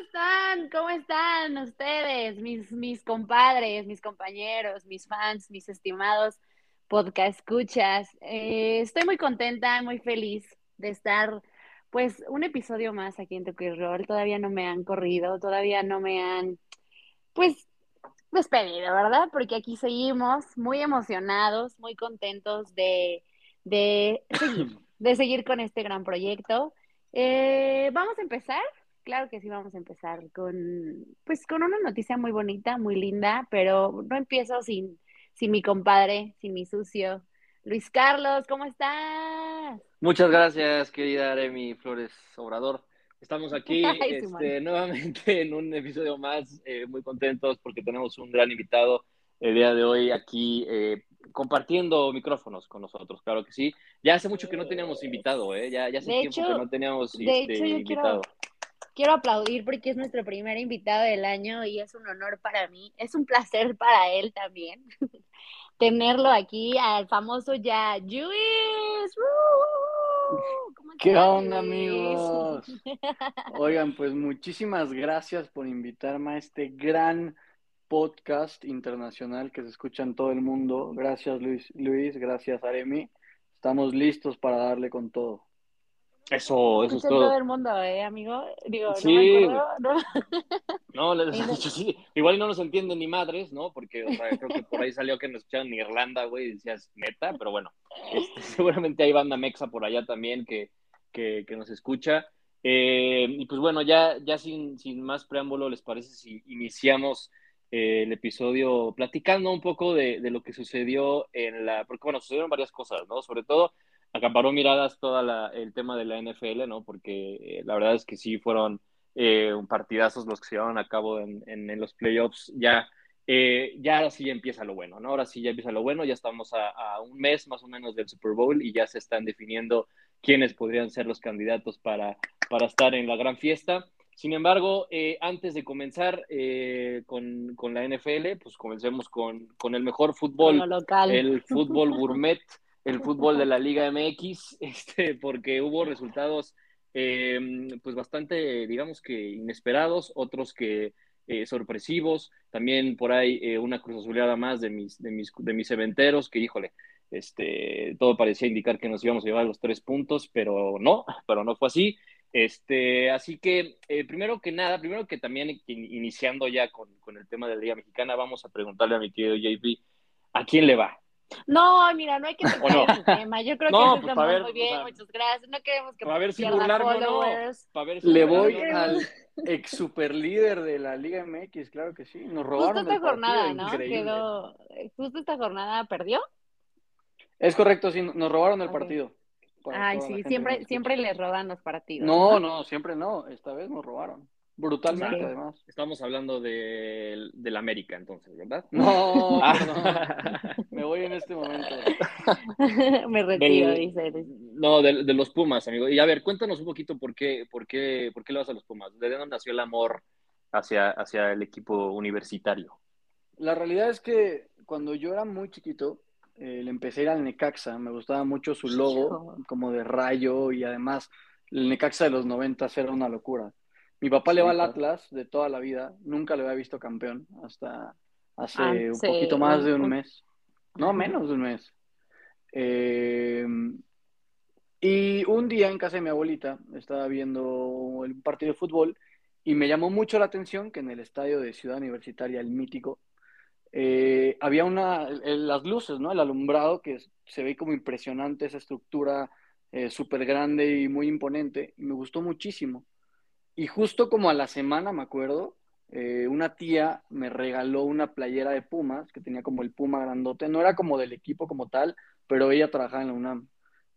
están? ¿Cómo están ustedes, mis, mis compadres, mis compañeros, mis fans, mis estimados podcast escuchas? Eh, estoy muy contenta, muy feliz de estar, pues, un episodio más aquí en Tokyo Roll. Todavía no me han corrido, todavía no me han, pues, despedido, ¿verdad? Porque aquí seguimos muy emocionados, muy contentos de, de seguir, de seguir con este gran proyecto. Eh, vamos a empezar Claro que sí, vamos a empezar con, pues, con una noticia muy bonita, muy linda, pero no empiezo sin, sin mi compadre, sin mi sucio. Luis Carlos, ¿cómo estás? Muchas gracias, querida Aremi Flores Obrador. Estamos aquí este, nuevamente en un episodio más, eh, muy contentos porque tenemos un gran invitado el día de hoy aquí eh, compartiendo micrófonos con nosotros, claro que sí. Ya hace mucho que no teníamos invitado, ¿eh? Ya, ya hace tiempo que no teníamos este, invitado quiero aplaudir porque es nuestro primer invitado del año y es un honor para mí, es un placer para él también tenerlo aquí al famoso ya Luis. ¿Qué onda amigos? Oigan, pues muchísimas gracias por invitarme a este gran podcast internacional que se escucha en todo el mundo. Gracias Luis, Luis, gracias Aremi. Estamos listos para darle con todo. Eso, eso es todo. todo el mundo, ¿eh, amigo? Digo, sí, no ¿no? les he dicho, sí. Igual no nos entienden ni madres, ¿no? Porque o sea, creo que por ahí salió que nos escuchaban en Irlanda, güey, y decías neta, pero bueno, este, seguramente hay banda mexa por allá también que, que, que nos escucha. Eh, y pues bueno, ya, ya sin, sin más preámbulo, ¿les parece si iniciamos eh, el episodio platicando un poco de, de, lo que sucedió en la... Porque bueno, sucedieron varias cosas, ¿no? Sobre todo acaparó miradas todo el tema de la NFL, ¿no? Porque eh, la verdad es que sí fueron eh, partidazos los que se llevaron a cabo en, en, los playoffs. Ya, eh, ya ahora sí ya empieza lo bueno, ¿no? Ahora sí ya empieza lo bueno, ya estamos a, un mes más o menos del Super Bowl y ya se están definiendo quiénes podrían ser los candidatos para, para estar en la gran fiesta. Sin embargo, eh, antes de comenzar con, con, la NFL, pues comencemos con, con el mejor fútbol, el fútbol gourmet el fútbol de la Liga MX, este, porque hubo resultados eh, pues bastante, digamos que inesperados, otros que eh, sorpresivos, también por ahí eh, una cruz azuleada más de mis, de mis, de mis eventeros, que híjole, este, todo parecía indicar que nos íbamos a llevar los tres puntos, pero no, pero no fue así. Este, así que, primero que nada, primero que también iniciando ya con, con, el tema de la Liga Mexicana, vamos a preguntarle a mi querido JP, ¿a quién le va? No, mira, no hay que tocar no? ese tema. Yo creo que pues, ver, muy bien, muchas gracias. No queremos que para ver si followers. No, ver si Le voy al ex super líder de la Liga MX, claro que sí. Nos robaron justo esta jornada, ¿no? Quedó, justo esta jornada perdió. Es correcto, sí, nos robaron el partido. Ay, sí, siempre, siempre les roban los partidos. No, no, siempre no. Esta vez nos robaron. Brutalmente, además. Estamos hablando del de América, entonces, ¿verdad? No, ah. me voy en este momento. me retiro, dice. No, de, los Pumas, amigo. Y a ver, cuéntanos un poquito por qué, por qué, por qué le vas a los Pumas. ¿De dónde nació el amor hacia, hacia el equipo universitario? La realidad es que cuando yo era muy chiquito, eh, le empecé a ir al Necaxa. Me gustaba mucho su logo, como de rayo, y además el Necaxa de los 90 era una locura. Mi papá le va al Atlas de toda la vida, nunca le había visto campeón hasta hace ah, un poquito más de un mes, no menos de un mes. Em, y un día en casa de mi abuelita estaba viendo un partido de fútbol y me llamó mucho la atención que en el estadio de Ciudad Universitaria, el mítico, eh, había una, las luces, ¿no? El alumbrado que se ve como impresionante, esa estructura eh, súper grande y muy imponente. Y me gustó muchísimo. Y justo como a la semana, me acuerdo, eh, una tía me regaló una playera de Pumas, que tenía como el Puma grandote. No era como del equipo como tal, pero ella trabajaba en la UNAM.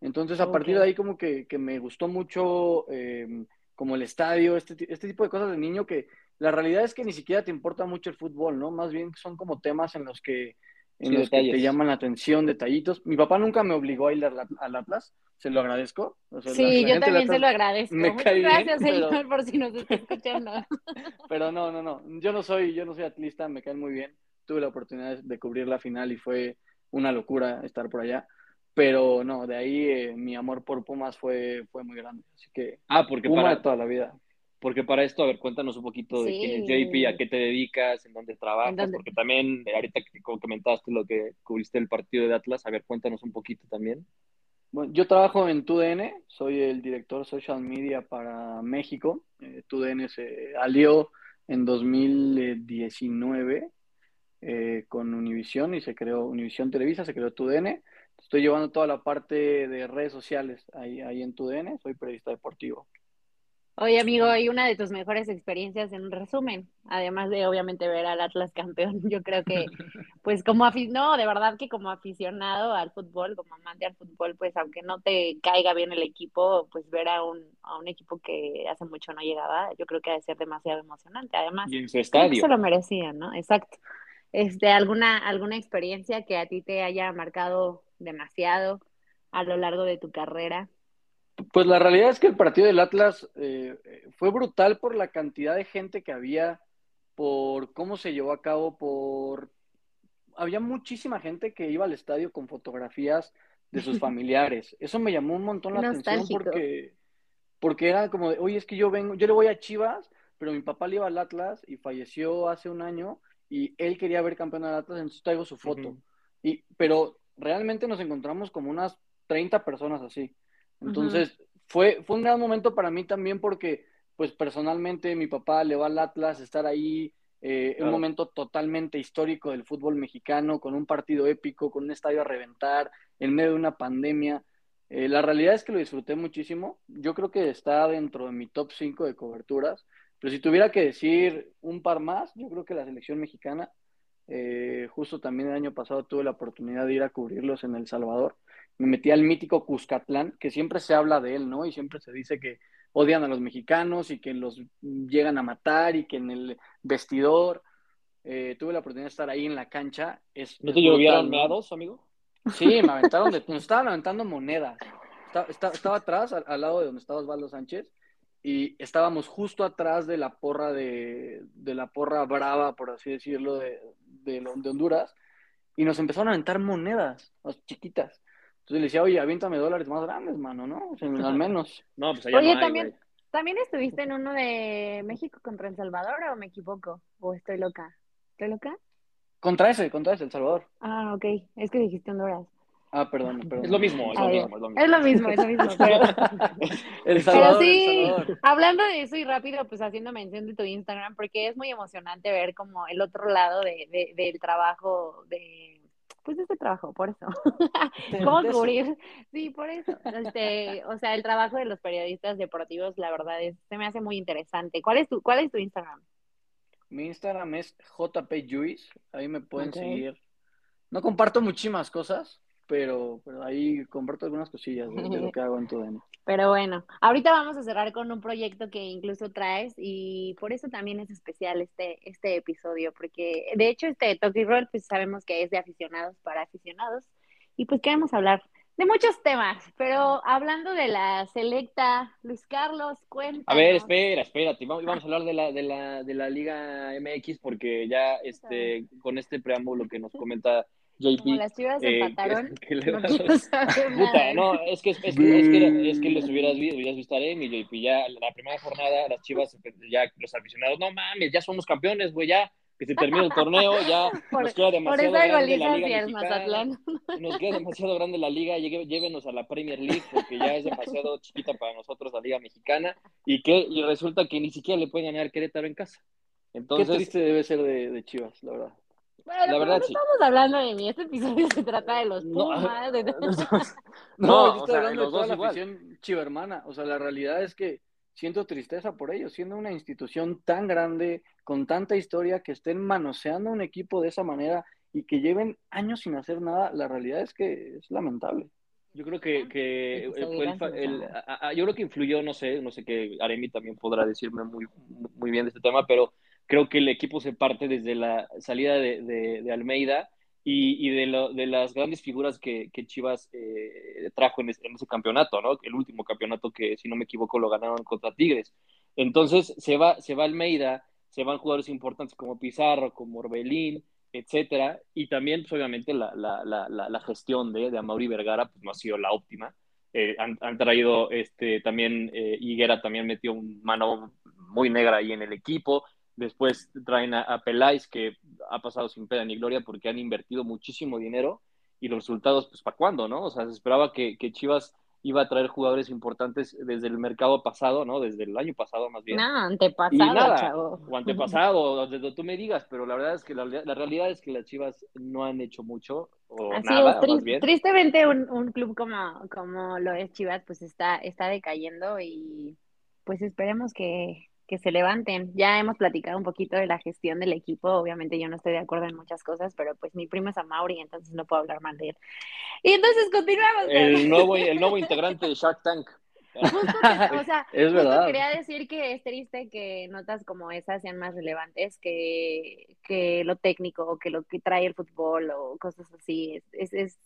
Entonces, a partir de ahí, como que, me gustó mucho em, como el estadio, este, este tipo de cosas de niño que la realidad es que ni siquiera te importa mucho el fútbol, ¿no? Más bien son como temas en los que en los que te llaman la atención, detallitos. Mi papá nunca me obligó a ir al Atlas, se lo agradezco. sí, yo también se lo agradezco. Me Muchas gracias, señor, por si nos está escuchando. pero no, no, no, yo no soy, yo no soy atlista, me caen muy bien. Tuve la oportunidad de cubrir la final y fue una locura estar por allá. Pero no, de ahí eh, mi amor por Pumas fue, fue muy grande. Así que ah, porque Puma para, toda la vida. Porque para esto, a ver, cuéntanos un poquito de quién es JP, a qué te dedicas, en dónde trabajas, porque también ahorita que comentaste lo que cubriste el partido de Atlas, a ver, cuéntanos un poquito también. Bueno, yo trabajo en TUDN, soy el director social media para México. Eh, TUDN se alió en 2019 eh, con Univision y se creó Univision Televisa, se creó TUDN. Estoy llevando toda la parte de redes sociales ahí, ahí en TUDN, soy periodista deportivo. Oye, amigo, ¿y una de tus mejores experiencias en resumen? Además de, obviamente, ver al Atlas campeón, yo creo que, pues, como aficionado, no, de verdad que como aficionado al fútbol, como amante al fútbol, pues, aunque no te caiga bien el equipo, pues, ver a un, a un equipo que hace mucho no llegaba, yo creo que ha de ser demasiado emocionante. Además, y en su estadio. se lo merecían, ¿no? Exacto. Este, ¿alguna, ¿Alguna experiencia que a ti te haya marcado demasiado a lo largo de tu carrera? Pues la realidad es que el partido del Atlas eh, fue brutal por la cantidad de gente que había, por cómo se llevó a cabo, por... Había muchísima gente que iba al estadio con fotografías de sus familiares. Eso me llamó un montón la atención porque, porque era como de, oye, es que yo vengo, yo le voy a Chivas, pero mi papá le iba al Atlas y falleció hace un año y él quería ver campeón al Atlas, entonces traigo su foto. y, pero realmente nos encontramos como unas 30 personas así. Entonces, fue, fue un gran momento para mí también porque, pues personalmente, mi papá le va al Atlas, estar ahí, eh, un momento totalmente histórico del fútbol mexicano, con un partido épico, con un estadio a reventar, en medio de una pandemia. Eh, la realidad es que lo disfruté muchísimo. Yo creo que está dentro de mi top 5 de coberturas. Pero si tuviera que decir un par más, yo creo que la selección mexicana, eh, justo también el año pasado tuve la oportunidad de ir a cubrirlos en El Salvador me metí al mítico Cuscatlán, que siempre se habla de él, ¿no? Y siempre se dice que odian a los mexicanos y que los llegan a matar y que en el vestidor eh, tuve la oportunidad de estar ahí en la cancha. Es, ¿No te llovieron meados, amigo? Sí, me aventaron, de, nos estaban aventando monedas. Estaba, atrás, al, lado de donde estaba Osvaldo Sánchez, y estábamos justo atrás de la porra de, de la porra brava, por así decirlo, de, de, de Honduras, y nos empezaron a aventar monedas, chiquitas. Entonces le decía, oye, aviéntame dólares más grandes, mano, ¿no? O sea, al menos. No, pues allá oye, no también, ¿también estuviste en uno de México contra El Salvador o me equivoco? ¿O estoy loca? ¿Estoy loca? Contra ese, contra ese, El Salvador. Ah, ok. Es que dijiste Honduras. Ah, perdón, perdón. Es lo mismo, es lo mismo, es lo mismo. Es lo mismo, es lo mismo. Pero, el Salvador, pero sí, el Salvador. hablando de eso y rápido, pues haciendo mención de tu Instagram, porque es muy emocionante ver como el otro lado de, de, del trabajo de pues este trabajo, por eso. ¿Cómo cubrir? Sí, por eso. Este, o sea, el trabajo de los periodistas deportivos, la verdad es, se me hace muy interesante. ¿Cuál es tu, cuál es tu Instagram? Mi Instagram es jpjuiz, ahí me pueden seguir. No comparto muchísimas cosas, pero, pero ahí comparto algunas cosillas de, de lo que hago en tu DN. Pero bueno, ahorita vamos a cerrar con un proyecto que incluso traes y por eso también es especial este, este episodio, porque de hecho este Toki Roll pues sabemos que es de aficionados para aficionados y pues queremos hablar de muchos temas, pero hablando de la selecta, Luis Carlos, cuéntanos. A ver, espera, espérate, vamos, vamos a hablar de la, de la, de la Liga MX porque ya este, con este preámbulo que nos comenta JP. Como las chivas eh, empataron. le no quiero saber Puta, no, es que, es, que, es, que, es que les hubieras visto, hubieras visto a Aremi, JP, ya la primera jornada, las chivas, ya los aficionados, no mames, ya somos campeones, güey, ya, que se termine el torneo, ya Por, nos queda por demasiado grande la Liga Mazatlán. nos queda demasiado grande la liga, llegue- llévenos a la Premier League porque ya es demasiado chiquita para nosotros la liga mexicana y que y resulta que ni siquiera le pueden ganar Querétaro en casa. Qué Entonces, triste debe ser de, de Chivas, la verdad. Bueno, La verdad, no sí. estamos hablando de mí. Este episodio se trata de los No, Pumas. de- No, No, yo o estoy sea, hablando de los toda dos la igual. afición chivermana. O sea, la realidad es que siento tristeza por ellos, siendo una institución tan grande, con tanta historia, que estén manoseando un equipo de esa manera y que lleven años sin hacer nada, la realidad es que es lamentable. yo creo que, que Hay que fue el seguir fa- el- avanzando. a- a- yo creo que influyó, no sé, no sé que Aremi también podrá decirme muy, muy bien de este tema, pero creo que el equipo se parte desde la salida de, de- de Almeida y, y de, lo- de las grandes figuras que, que Chivas eh, trajo en ese, en ese campeonato, ¿no? El último campeonato que, si no me equivoco, lo ganaron contra Tigres. Entonces se va, se va Almeida, se van jugadores importantes como Pizarro, como Orbelín, etcétera, y también, pues, obviamente, la, la, la, la, gestión de, de Amaury Vergara pues, no ha sido la óptima. Eh, han, han, traído este también eh, Higuera también metió un mano muy negra ahí en el equipo. Después traen a, a Peláez, que ha pasado sin pena ni gloria porque han invertido muchísimo dinero y los resultados, pues, ¿para cuándo, no? O sea, se esperaba que, que Chivas iba a traer jugadores importantes desde el mercado pasado, ¿no? Desde el año pasado más bien. No, antepasado, nada, chavo. O antepasado, desde tú me digas, pero la verdad es que la, la, realidad es que las Chivas no han hecho mucho o Así nada, es, tri más bien. tristemente un, un, club como, como lo es Chivas, pues está, está decayendo y pues esperemos que, que se levanten. Ya hemos platicado un poquito de la gestión del equipo, obviamente yo no estoy de acuerdo en muchas cosas, pero pues mi primo es a Mauri, entonces no puedo hablar mal de él. Y entonces continuamos. El nuevo, el nuevo integrante de Shark Tank. Justo que, o sea, Es justo verdad. quería decir que es triste que notas como esas sean más relevantes que, que lo técnico o que lo que trae el fútbol o cosas así. Es, es, es-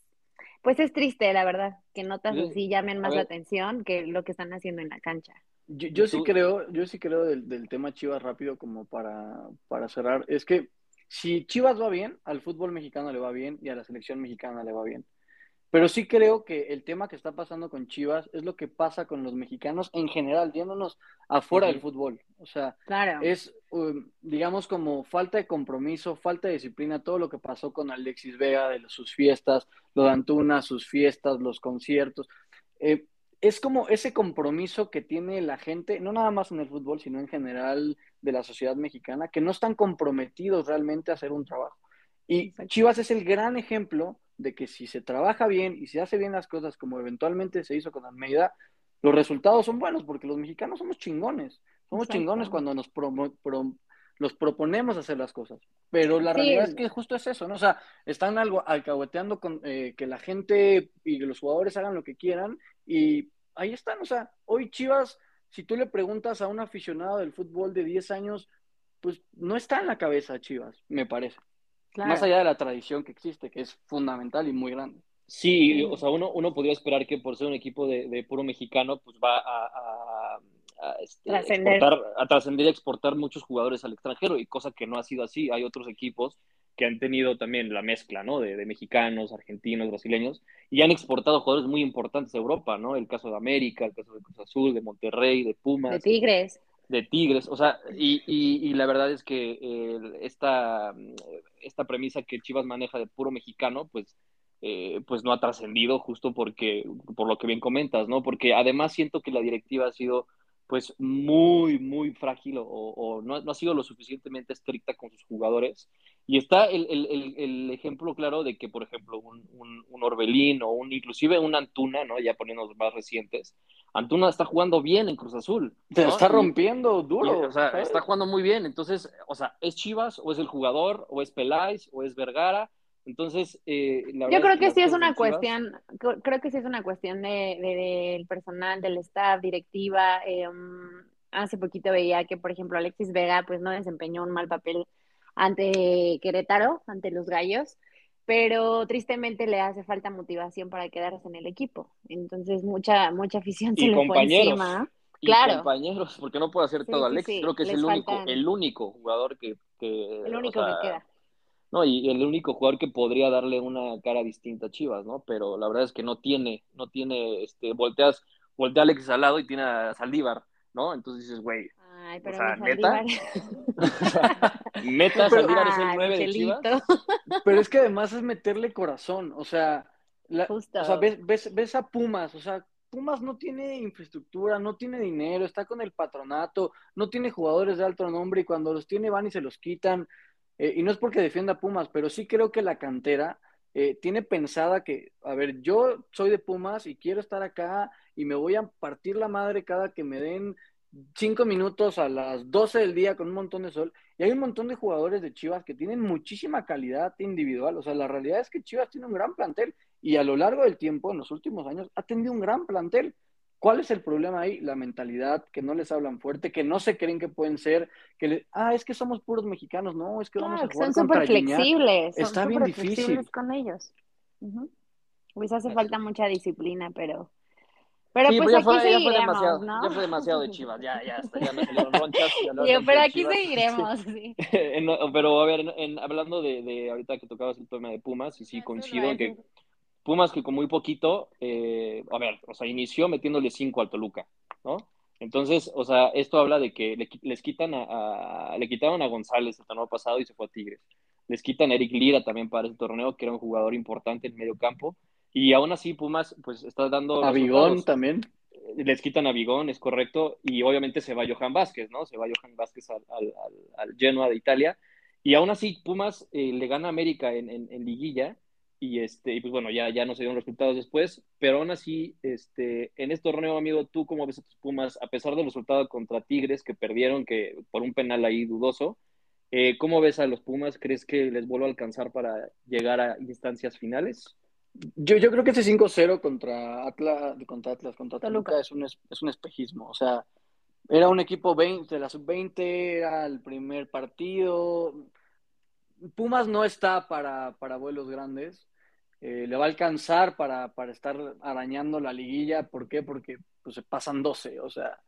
pues es triste, la verdad, que notas Sí. así llamen más la atención que lo que están haciendo en la cancha. Yo, yo sí creo, yo sí creo del, del tema Chivas rápido como para, para cerrar. Es que si Chivas va bien, al fútbol mexicano le va bien y a la selección mexicana le va bien. Pero sí creo que el tema que está pasando con Chivas es lo que pasa con los mexicanos en general, yéndonos afuera del Ujú. fútbol. O sea, Claro. es, um, digamos, como falta de compromiso, falta de disciplina, todo lo que pasó con Alexis Vega, de sus fiestas, lo de Antuna, sus fiestas, los conciertos. Eh, es como ese compromiso que tiene la gente, no nada más en el fútbol, sino en general de la sociedad mexicana, que no están comprometidos realmente a hacer un trabajo. Y. Chivas es el gran ejemplo de que si se trabaja bien y se hace bien las cosas como eventualmente se hizo con Almeida, los resultados son buenos porque los mexicanos somos chingones. Somos chingones cuando nos promo- pro- los proponemos hacer las cosas. Pero la Sí. realidad es que justo es eso, ¿no? O sea, están algo alcahueteando con eh, que la gente y los jugadores hagan lo que quieran y ahí están. O sea, hoy Chivas, si tú le preguntas a un aficionado del fútbol de 10 años, pues no está en la cabeza Chivas, me parece. Claro. Más allá de la tradición que existe, que es fundamental y muy grande. Sí, o sea, uno, uno podría esperar que por ser un equipo de, de puro mexicano, pues va a, a- a, este, Trascender. exportar, a trascender y exportar muchos jugadores al extranjero, y cosa que no ha sido así. Hay otros equipos que han tenido también la mezcla, ¿no? De, de mexicanos, argentinos, brasileños, y han exportado jugadores muy importantes a Europa, ¿no? El caso de América, el caso de Cruz Azul, de Monterrey, de Pumas De Tigres. de Tigres, o sea, y, y, y la verdad es que eh, esta, esta premisa que Chivas maneja de puro mexicano, pues, eh, pues no ha trascendido justo porque, por lo que bien comentas, ¿no? Porque además siento que la directiva ha sido pues muy, muy frágil o, o no, no, ha sido lo suficientemente estricta con sus jugadores. Y está el, el, el, el ejemplo claro de que, por ejemplo, un, un, un, Orbelín o un inclusive un Antuna, ¿no? Ya poniéndonos más recientes, Antuna está jugando bien en Cruz Azul. Te ¿no? está rompiendo duro. y, o sea, ¿sabes? está jugando muy bien. Entonces, o sea, ¿es Chivas o es el jugador o es Peláez o es Vergara? Entonces, eh, la Yo verdad creo que sí es una Chivas- cuestión, cr- creo que sí es una cuestión de, de- del personal, del staff, directiva. eh, um, hace poquito veía que, por ejemplo, Alexis Vega pues no desempeñó un mal papel ante Querétaro, ante los Gallos, pero tristemente le hace falta motivación para quedarse en el equipo. Entonces, mucha, mucha afición se Y le fue encima. Y Claro. compañeros, porque no puede hacer Sí, todo sí, sí, Creo que es les el único, faltan- el único jugador que, que, El o único sea, que queda. No, y el único jugador que podría darle una cara distinta a Chivas, ¿no? Pero la verdad es que no tiene, no tiene, este, volteas, voltea a Alexis al lado y tiene a Saldívar, ¿no? Entonces dices, güey, Ay, pero sea, mi ¿neta? Saldívar. neta, Pero- Saldívar es el Ay, 9 de Michelito. Chivas. Pero es que además es meterle corazón, o sea, la- Justo. o sea ves, ves, ves a Pumas, o sea, Pumas no tiene infraestructura, no tiene dinero, está con el patronato, no tiene jugadores de alto nombre y cuando los tiene van y se los quitan. Eh, y no es porque defienda a Pumas, pero sí creo que la cantera eh, tiene pensada que, a ver, yo soy de Pumas y quiero estar acá y me voy a partir la madre cada que me den cinco minutos a las 12 del día con un montón de sol. Y hay un montón de jugadores de Chivas que tienen muchísima calidad individual. O sea, la realidad es que Chivas tiene un gran plantel y a lo largo del tiempo, en los últimos años, ha tenido un gran plantel. ¿Cuál es el problema ahí? La mentalidad, que no les hablan fuerte, que no se creen que pueden ser, que le, ah, es que somos puros mexicanos, no, es que vamos Claro, a jugar son súper flexibles. Son Está bien difícil. flexibles con ellos. Pues hace Así. falta mucha disciplina, pero. Pero Sí, pues ya aquí fue, ya fue seguiremos, demasiado, ¿no? ya fue demasiado de Chivas, ya, ya, ya me salieron ronchas. ya pero aquí Chivas. seguiremos, sí. En- pero a ver, en- en- hablando de, de ahorita que tocabas el tema de Pumas, y sí coincido en que. Pumas que con muy poquito, eh, a ver, o sea, inició metiéndole cinco al Toluca, ¿no? Entonces, o sea, esto habla de que le, les quitan a, le quitaron a González el torneo pasado y se fue a Tigres. Les quitan a Eric Lira también para ese torneo, que era un jugador importante en medio campo. Y aún así, Pumas, pues está dando. A Bigón también. Les quitan a Bigón, es correcto. Y obviamente se va Johan Vázquez, ¿no? Se va Johan Vázquez al, al, al Genoa de Italia. Y aún así, Pumas eh, le gana a América en, en, en Liguilla y este y pues bueno ya ya no se dieron resultados después pero aún así este en este torneo amigo tú cómo ves a tus Pumas a pesar del resultado contra Tigres que perdieron que por un penal ahí dudoso eh, cómo ves a los Pumas crees que les vuelvo a alcanzar para llegar a instancias finales yo, yo creo que ese 5-0 contra Atlas contra Atlas contra Toluca es un es un espejismo o sea era un equipo 20 de la sub 20 era el primer partido Pumas no está para, para vuelos grandes. Eh, le va a alcanzar para, para, estar arañando la liguilla. ¿Por qué? Porque pues, se pasan 12, o sea,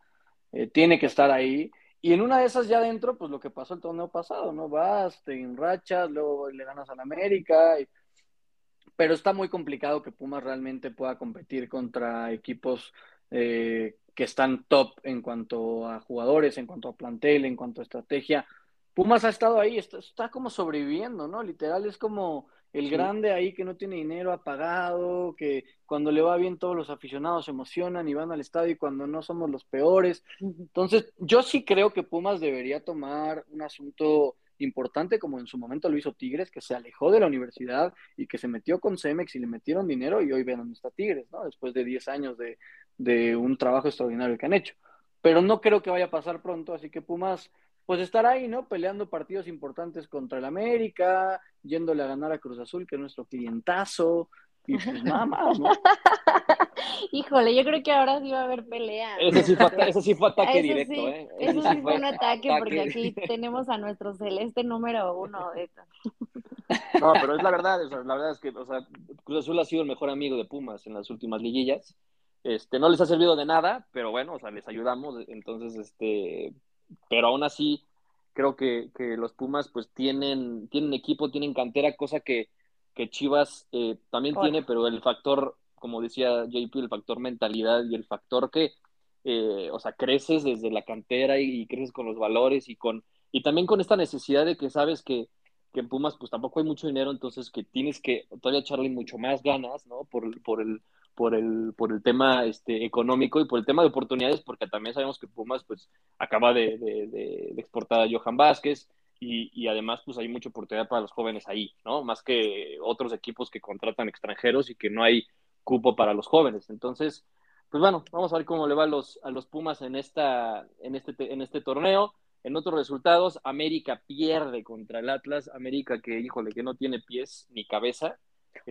eh, tiene que estar ahí. Y en una de esas ya adentro, pues lo que pasó el torneo pasado, ¿no? Vas, te enrachas, luego le ganas al América. Pero está muy complicado que Pumas realmente pueda competir contra equipos eh, que están top en cuanto a jugadores, en cuanto a plantel, en cuanto a estrategia. Pumas ha estado ahí, está, como sobreviviendo, ¿no? Literal es como el grande ahí que no tiene dinero apagado, que cuando le va bien todos los aficionados se emocionan y van al estadio y cuando no somos los peores. Entonces, yo sí creo que Pumas debería tomar un asunto importante como en su momento lo hizo Tigres, que se alejó de la universidad y que se metió con Cemex y le metieron dinero y hoy ven dónde está Tigres, ¿no? Después de 10 años de, un trabajo extraordinario que han hecho. Pero no creo que vaya a pasar pronto, así que Pumas pues estar ahí, ¿no? Peleando partidos importantes contra el América, yéndole a ganar a Cruz Azul, que es nuestro clientazo, y pues nada más, ¿no? Híjole, yo creo que ahora sí va a haber pelea. Eso sí fue, eso sí fue ataque directo, ¿eh? Eso, sí fue un ataque, porque aquí tenemos a nuestro celeste número uno. De no, pero es la verdad, la verdad es que, o sea, Cruz Azul ha sido el mejor amigo de Pumas en las últimas liguillas. Este, no les ha servido de nada, pero bueno, o sea, les ayudamos, entonces, este, pero aún así creo que, los Pumas pues tienen, tienen equipo, tienen cantera, cosa que, Chivas eh, también tiene, pero el factor, como decía JP, el factor mentalidad y el factor que, eh, o sea, creces desde la cantera y, creces con los valores y con y también con esta necesidad de que sabes que, que, en Pumas pues tampoco hay mucho dinero, entonces que tienes que todavía echarle mucho más ganas, ¿no? Por, por el por el, por el tema este, económico y por el tema de oportunidades, porque también sabemos que Pumas pues acaba de, de, exportar a Johan Vázquez y, y, además pues hay mucha oportunidad para los jóvenes ahí, ¿no? Más que otros equipos que contratan extranjeros y que no hay cupo para los jóvenes. Entonces, pues bueno, vamos a ver cómo le va a los, a los Pumas en, esta, en, este, en este torneo. En otros resultados, América pierde contra el Atlas. América que, híjole, que no tiene pies ni cabeza.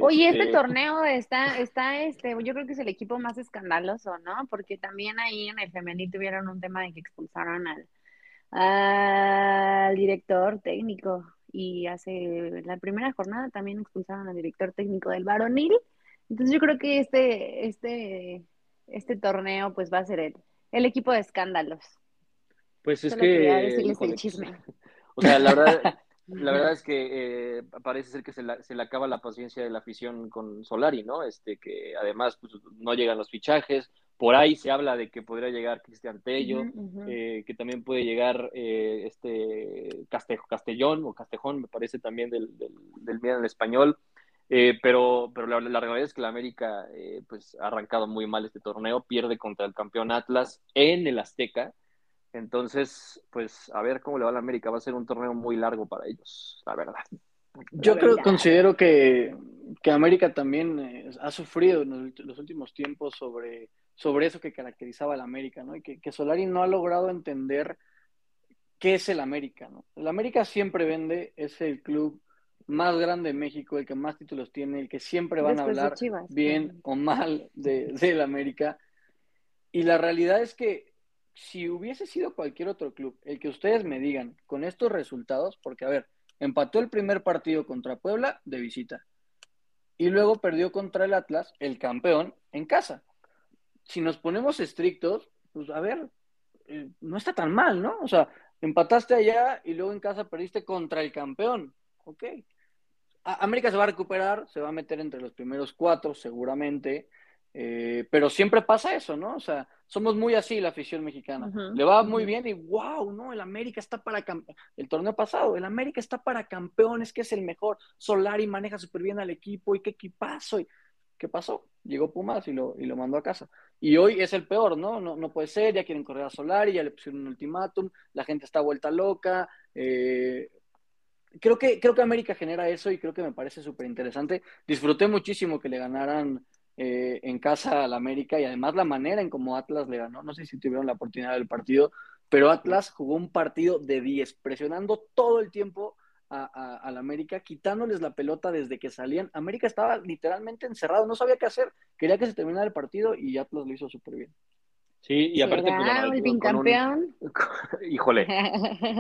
Oye, este, este torneo está, está, este, yo creo que es el equipo más escandaloso, ¿no? Porque también ahí en el femenil tuvieron un tema de que expulsaron al, al director técnico y hace la primera jornada también expulsaron al director técnico del varonil. Entonces yo creo que este, este, este torneo pues va a ser el, el equipo de escándalos. Pues es que... decirles el chisme. O sea, la verdad, la verdad es que eh, parece ser que se, se, le acaba la paciencia de la afición con Solari, ¿no? Este, que además pues, no llegan los fichajes. Por ahí se habla de que podría llegar Cristian Tello, eh, que también puede llegar eh, este Castellón o Castejón, me parece también del, del, del en español. pero pero la, la, realidad es que la América pues, ha arrancado muy mal este torneo, pierde contra el campeón Atlas en el Azteca entonces, pues a ver cómo le va a la América. Va a ser un torneo muy largo para ellos, la verdad. Yo creo, considero que, que América también eh, ha sufrido en los, últimos tiempos sobre, sobre eso que caracterizaba a la América, ¿no? Y que, que, Solari no ha logrado entender qué es el América, ¿no? El América siempre vende, es el club más grande de México, el que más títulos tiene, el que siempre van a hablar bien o mal de, de América. Y la realidad es que si hubiese sido cualquier otro club, el que ustedes me digan con estos resultados, porque a ver, empató el primer partido contra Puebla de visita y luego perdió contra el Atlas, el campeón, en casa. Si nos ponemos estrictos, pues a ver, eh, no está tan mal, ¿no? O sea, empataste allá y luego en casa perdiste contra el campeón, ok. América se va a recuperar, se va a meter entre los primeros cuatro seguramente, eh, pero siempre pasa eso, ¿no? O sea, somos muy así la afición mexicana. Le va muy bien y wow, no, el América está para el torneo pasado, el América está para campeones, que es el mejor. Solari maneja súper bien al equipo y qué equipazo. Y, ¿Qué pasó? Llegó Pumas y lo, y lo mandó a casa. Y hoy es el peor, ¿no? ¿no? No puede ser, ya quieren correr a Solari, ya le pusieron un ultimátum, la gente está vuelta loca. Eh, creo, que, creo que América genera eso y creo que me parece súper interesante. Disfruté muchísimo que le ganaran eh, en casa al América y además la manera en cómo Atlas le ganó. No sé si tuvieron la oportunidad del partido, pero Atlas jugó un partido de 10, presionando todo el tiempo a, al América, quitándoles la pelota desde que salían. América estaba literalmente encerrado, no sabía qué hacer. Quería que se terminara el partido y Atlas lo hizo súper bien. Sí, y aparte, pues, el campeón. híjole,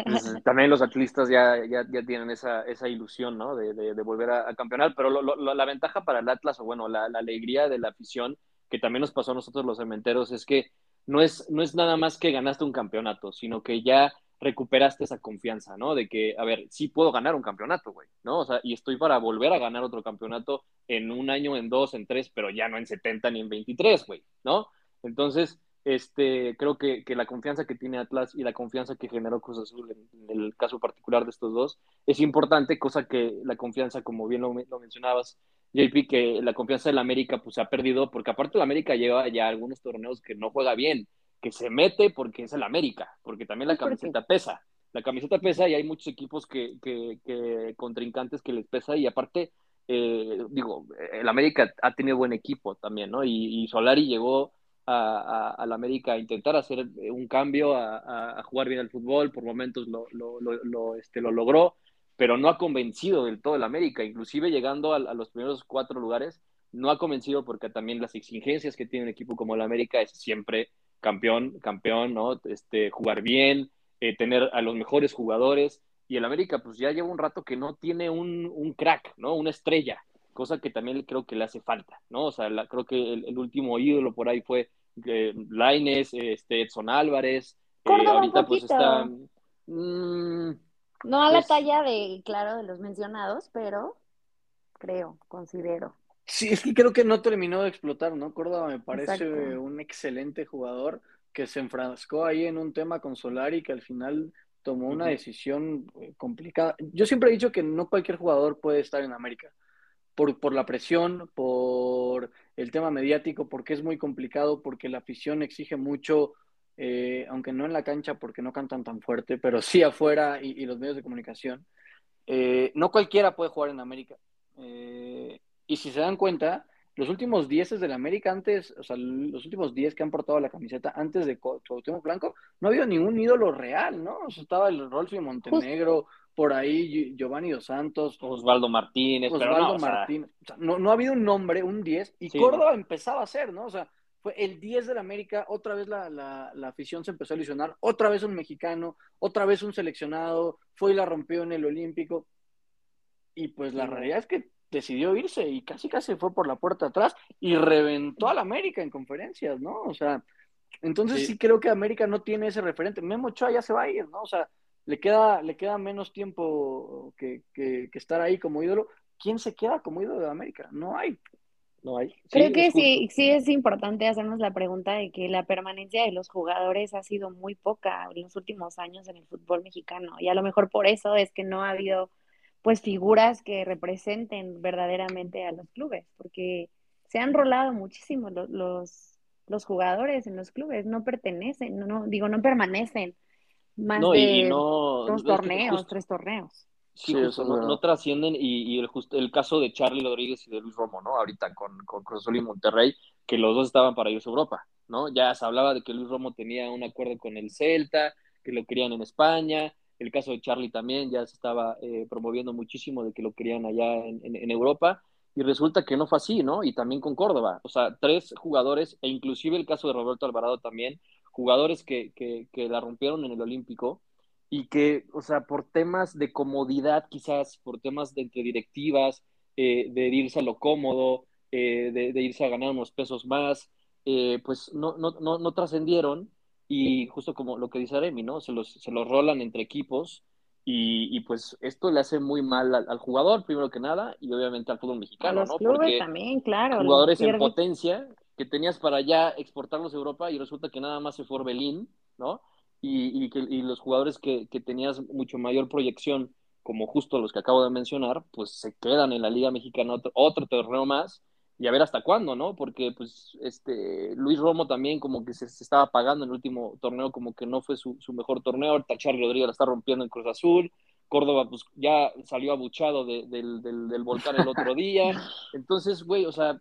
pues, también los atlistas ya, ya, ya, tienen esa, esa ilusión, ¿no? De, de, volver a, campeonar, pero la ventaja para el Atlas, o bueno, la, la, alegría de la afición, que también nos pasó a nosotros los cementeros, es que no es, no es nada más que ganaste un campeonato, sino que ya recuperaste esa confianza, ¿no? De que, a ver, sí puedo ganar un campeonato, güey, ¿no? O sea, y estoy para volver a ganar otro campeonato en un año, en dos, en tres, pero ya no en 70 ni en 23, güey, ¿no? Entonces, este, creo que, que, la confianza que tiene Atlas y la confianza que generó Cruz Azul en, el caso particular de estos dos es importante, cosa que la confianza, como bien lo, mencionabas, JP, que la confianza del América pues se ha perdido, porque aparte el América lleva ya algunos torneos que no juega bien, que se mete porque es el América, porque también la camiseta pesa. La camiseta pesa y hay muchos equipos que, que, que contrincantes que les pesa y aparte, eh, digo, el América ha tenido buen equipo también, ¿no? Y, y Solari llegó a, la América a intentar hacer un cambio, a, jugar bien el fútbol, por momentos lo, lo, lo, este, lo logró, pero no ha convencido del todo el América, inclusive llegando a, los primeros cuatro lugares, no ha convencido porque también las exigencias que tiene un equipo como el América es siempre campeón, campeón, ¿no? Este, jugar bien, eh, tener a los mejores jugadores, y el América pues ya lleva un rato que no tiene un, un crack, ¿no? Una estrella, cosa que también creo que le hace falta, ¿no? O sea, creo que el, último ídolo por ahí fue eh, Laines, este, Edson Álvarez, eh, ahorita pues está... No a la pues talla de, claro, de los mencionados, pero creo, considero. Sí, es que creo que no terminó de explotar, ¿no? Córdoba me parece un excelente jugador que se enfrascó ahí en un tema con Solari que al final tomó una decisión eh, complicada. Yo siempre he dicho que no cualquier jugador puede estar en América por, por, la presión, por el tema mediático, porque es muy complicado, porque la afición exige mucho, eh, aunque no en la cancha porque no cantan tan fuerte, pero sí afuera y, los medios de comunicación. Eh, no cualquiera puede jugar en América. Eh, y si se dan cuenta, los últimos 10 del América antes, o sea, los últimos 10 que han portado la camiseta antes de Cuauhtémoc Blanco, no ha habido ningún ídolo real, ¿no? O sea, estaba el Rolfi Montenegro, por ahí Giovanni Dos Santos. Osvaldo Martínez. Osvaldo Martínez. no, no, ha habido un nombre, un 10, y Córdoba empezaba a ser, ¿no? O sea, fue el 10 del América, otra vez la, la, la, afición se empezó a ilusionar, otra vez un mexicano, otra vez un seleccionado, fue y la rompió en el Olímpico. Y pues la realidad es que decidió irse y casi casi fue por la puerta atrás y reventó al América en conferencias, ¿no? O sea, entonces sí. creo que América no tiene ese referente. Memo Ochoa ya se va a ir, ¿no? O sea, le queda, le queda menos tiempo que, que, estar ahí como ídolo. ¿Quién se queda como ídolo de América? No hay. No hay. Creo que sí, sí es importante hacernos la pregunta de que la permanencia de los jugadores ha sido muy poca en los últimos años en el fútbol mexicano. Y a lo mejor por eso es que no ha habido pues figuras que representen verdaderamente a los clubes, porque se han rolado muchísimo los, los, los jugadores en los clubes, no pertenecen, no, no digo, no permanecen más de dos torneos, tres torneos. Sí, no, trascienden y, el, el caso de Charlie Rodríguez y de Luis Romo, ¿no? Ahorita con, con Cruz Azul y Monterrey, que los dos estaban para irse a Europa, ¿no? Ya se hablaba de que Luis Romo tenía un acuerdo con el Celta, que lo querían en España, el caso de Charlie también ya se estaba eh, promoviendo muchísimo de que lo querían allá en, Europa, y resulta que no fue así, ¿no? Y también con Córdoba, o sea, tres jugadores, e inclusive el caso de Roberto Alvarado también, jugadores que, que, que, la rompieron en el Olímpico y que, o sea, por temas de comodidad, quizás, por temas de entre directivas, eh, de irse a lo cómodo, eh, de, irse a ganar unos pesos más, pues no, no, no, no trascendieron y justo como lo que dice Aremi, ¿no? Se los, se los rolan entre equipos y, y, pues esto le hace muy mal al, jugador, primero que nada, y obviamente al fútbol mexicano, a los Clubes también, claro. Jugadores en potencia que tenías para ya exportarlos a Europa y resulta que nada más se fue Orbelín, ¿no? Y, y, que, y los jugadores que, que, tenías mucho mayor proyección, como justo los que acabo de mencionar, pues se quedan en la Liga Mexicana otro, otro torneo más y a ver hasta cuándo, ¿no? Porque pues este Luis Romo también como que se, se estaba pagando en el último torneo, como que no fue su, su mejor torneo, ahorita Charlie Rodríguez la está rompiendo en Cruz Azul, Córdoba pues ya salió abuchado de, del, del, del volcán el otro día, entonces, güey, o sea,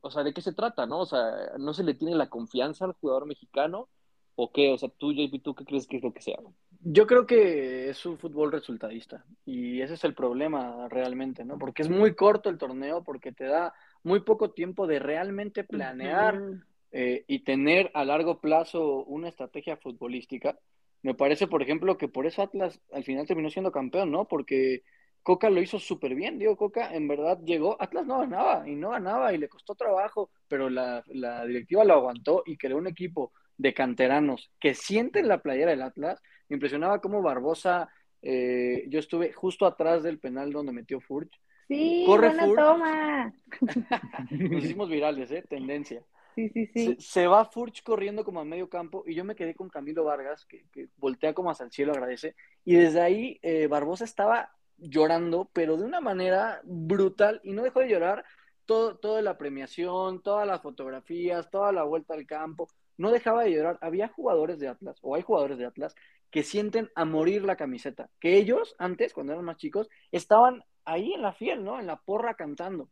o sea, ¿de qué se trata, no? O sea, ¿no se le tiene la confianza al jugador mexicano? ¿O qué? O sea, tú, JP, ¿tú qué crees que es lo que sea? Yo creo que es un fútbol resultadista y ese es el problema realmente, ¿no? Porque es muy corto el torneo, porque te da muy poco tiempo de realmente planear uh -huh. eh, y tener a largo plazo una estrategia futbolística. Me parece, por ejemplo, que por eso Atlas al final terminó siendo campeón, ¿no? Porque Coca lo hizo súper bien, digo, Coca en verdad llegó, Atlas no ganaba y no ganaba y le costó trabajo, pero la, la directiva lo aguantó y creó un equipo de canteranos que sienten la playera del Atlas. Me impresionaba cómo Barbosa, eh, yo estuve justo atrás del penal donde metió Furch. Sí, Corre buena Furch. toma. Nos hicimos virales, ¿eh? Tendencia. Sí, sí, sí. Se, se, va Furch corriendo como a medio campo y yo me quedé con Camilo Vargas, que, que voltea como hacia el cielo, agradece. Y desde ahí eh, Barbosa estaba llorando, pero de una manera brutal y no dejó de llorar todo, toda la premiación, todas las fotografías, toda la vuelta al campo, no dejaba de llorar. Había jugadores de Atlas, o hay jugadores de Atlas, que sienten a morir la camiseta, que ellos antes, cuando eran más chicos, estaban ahí en la fiel, ¿no? En la porra cantando.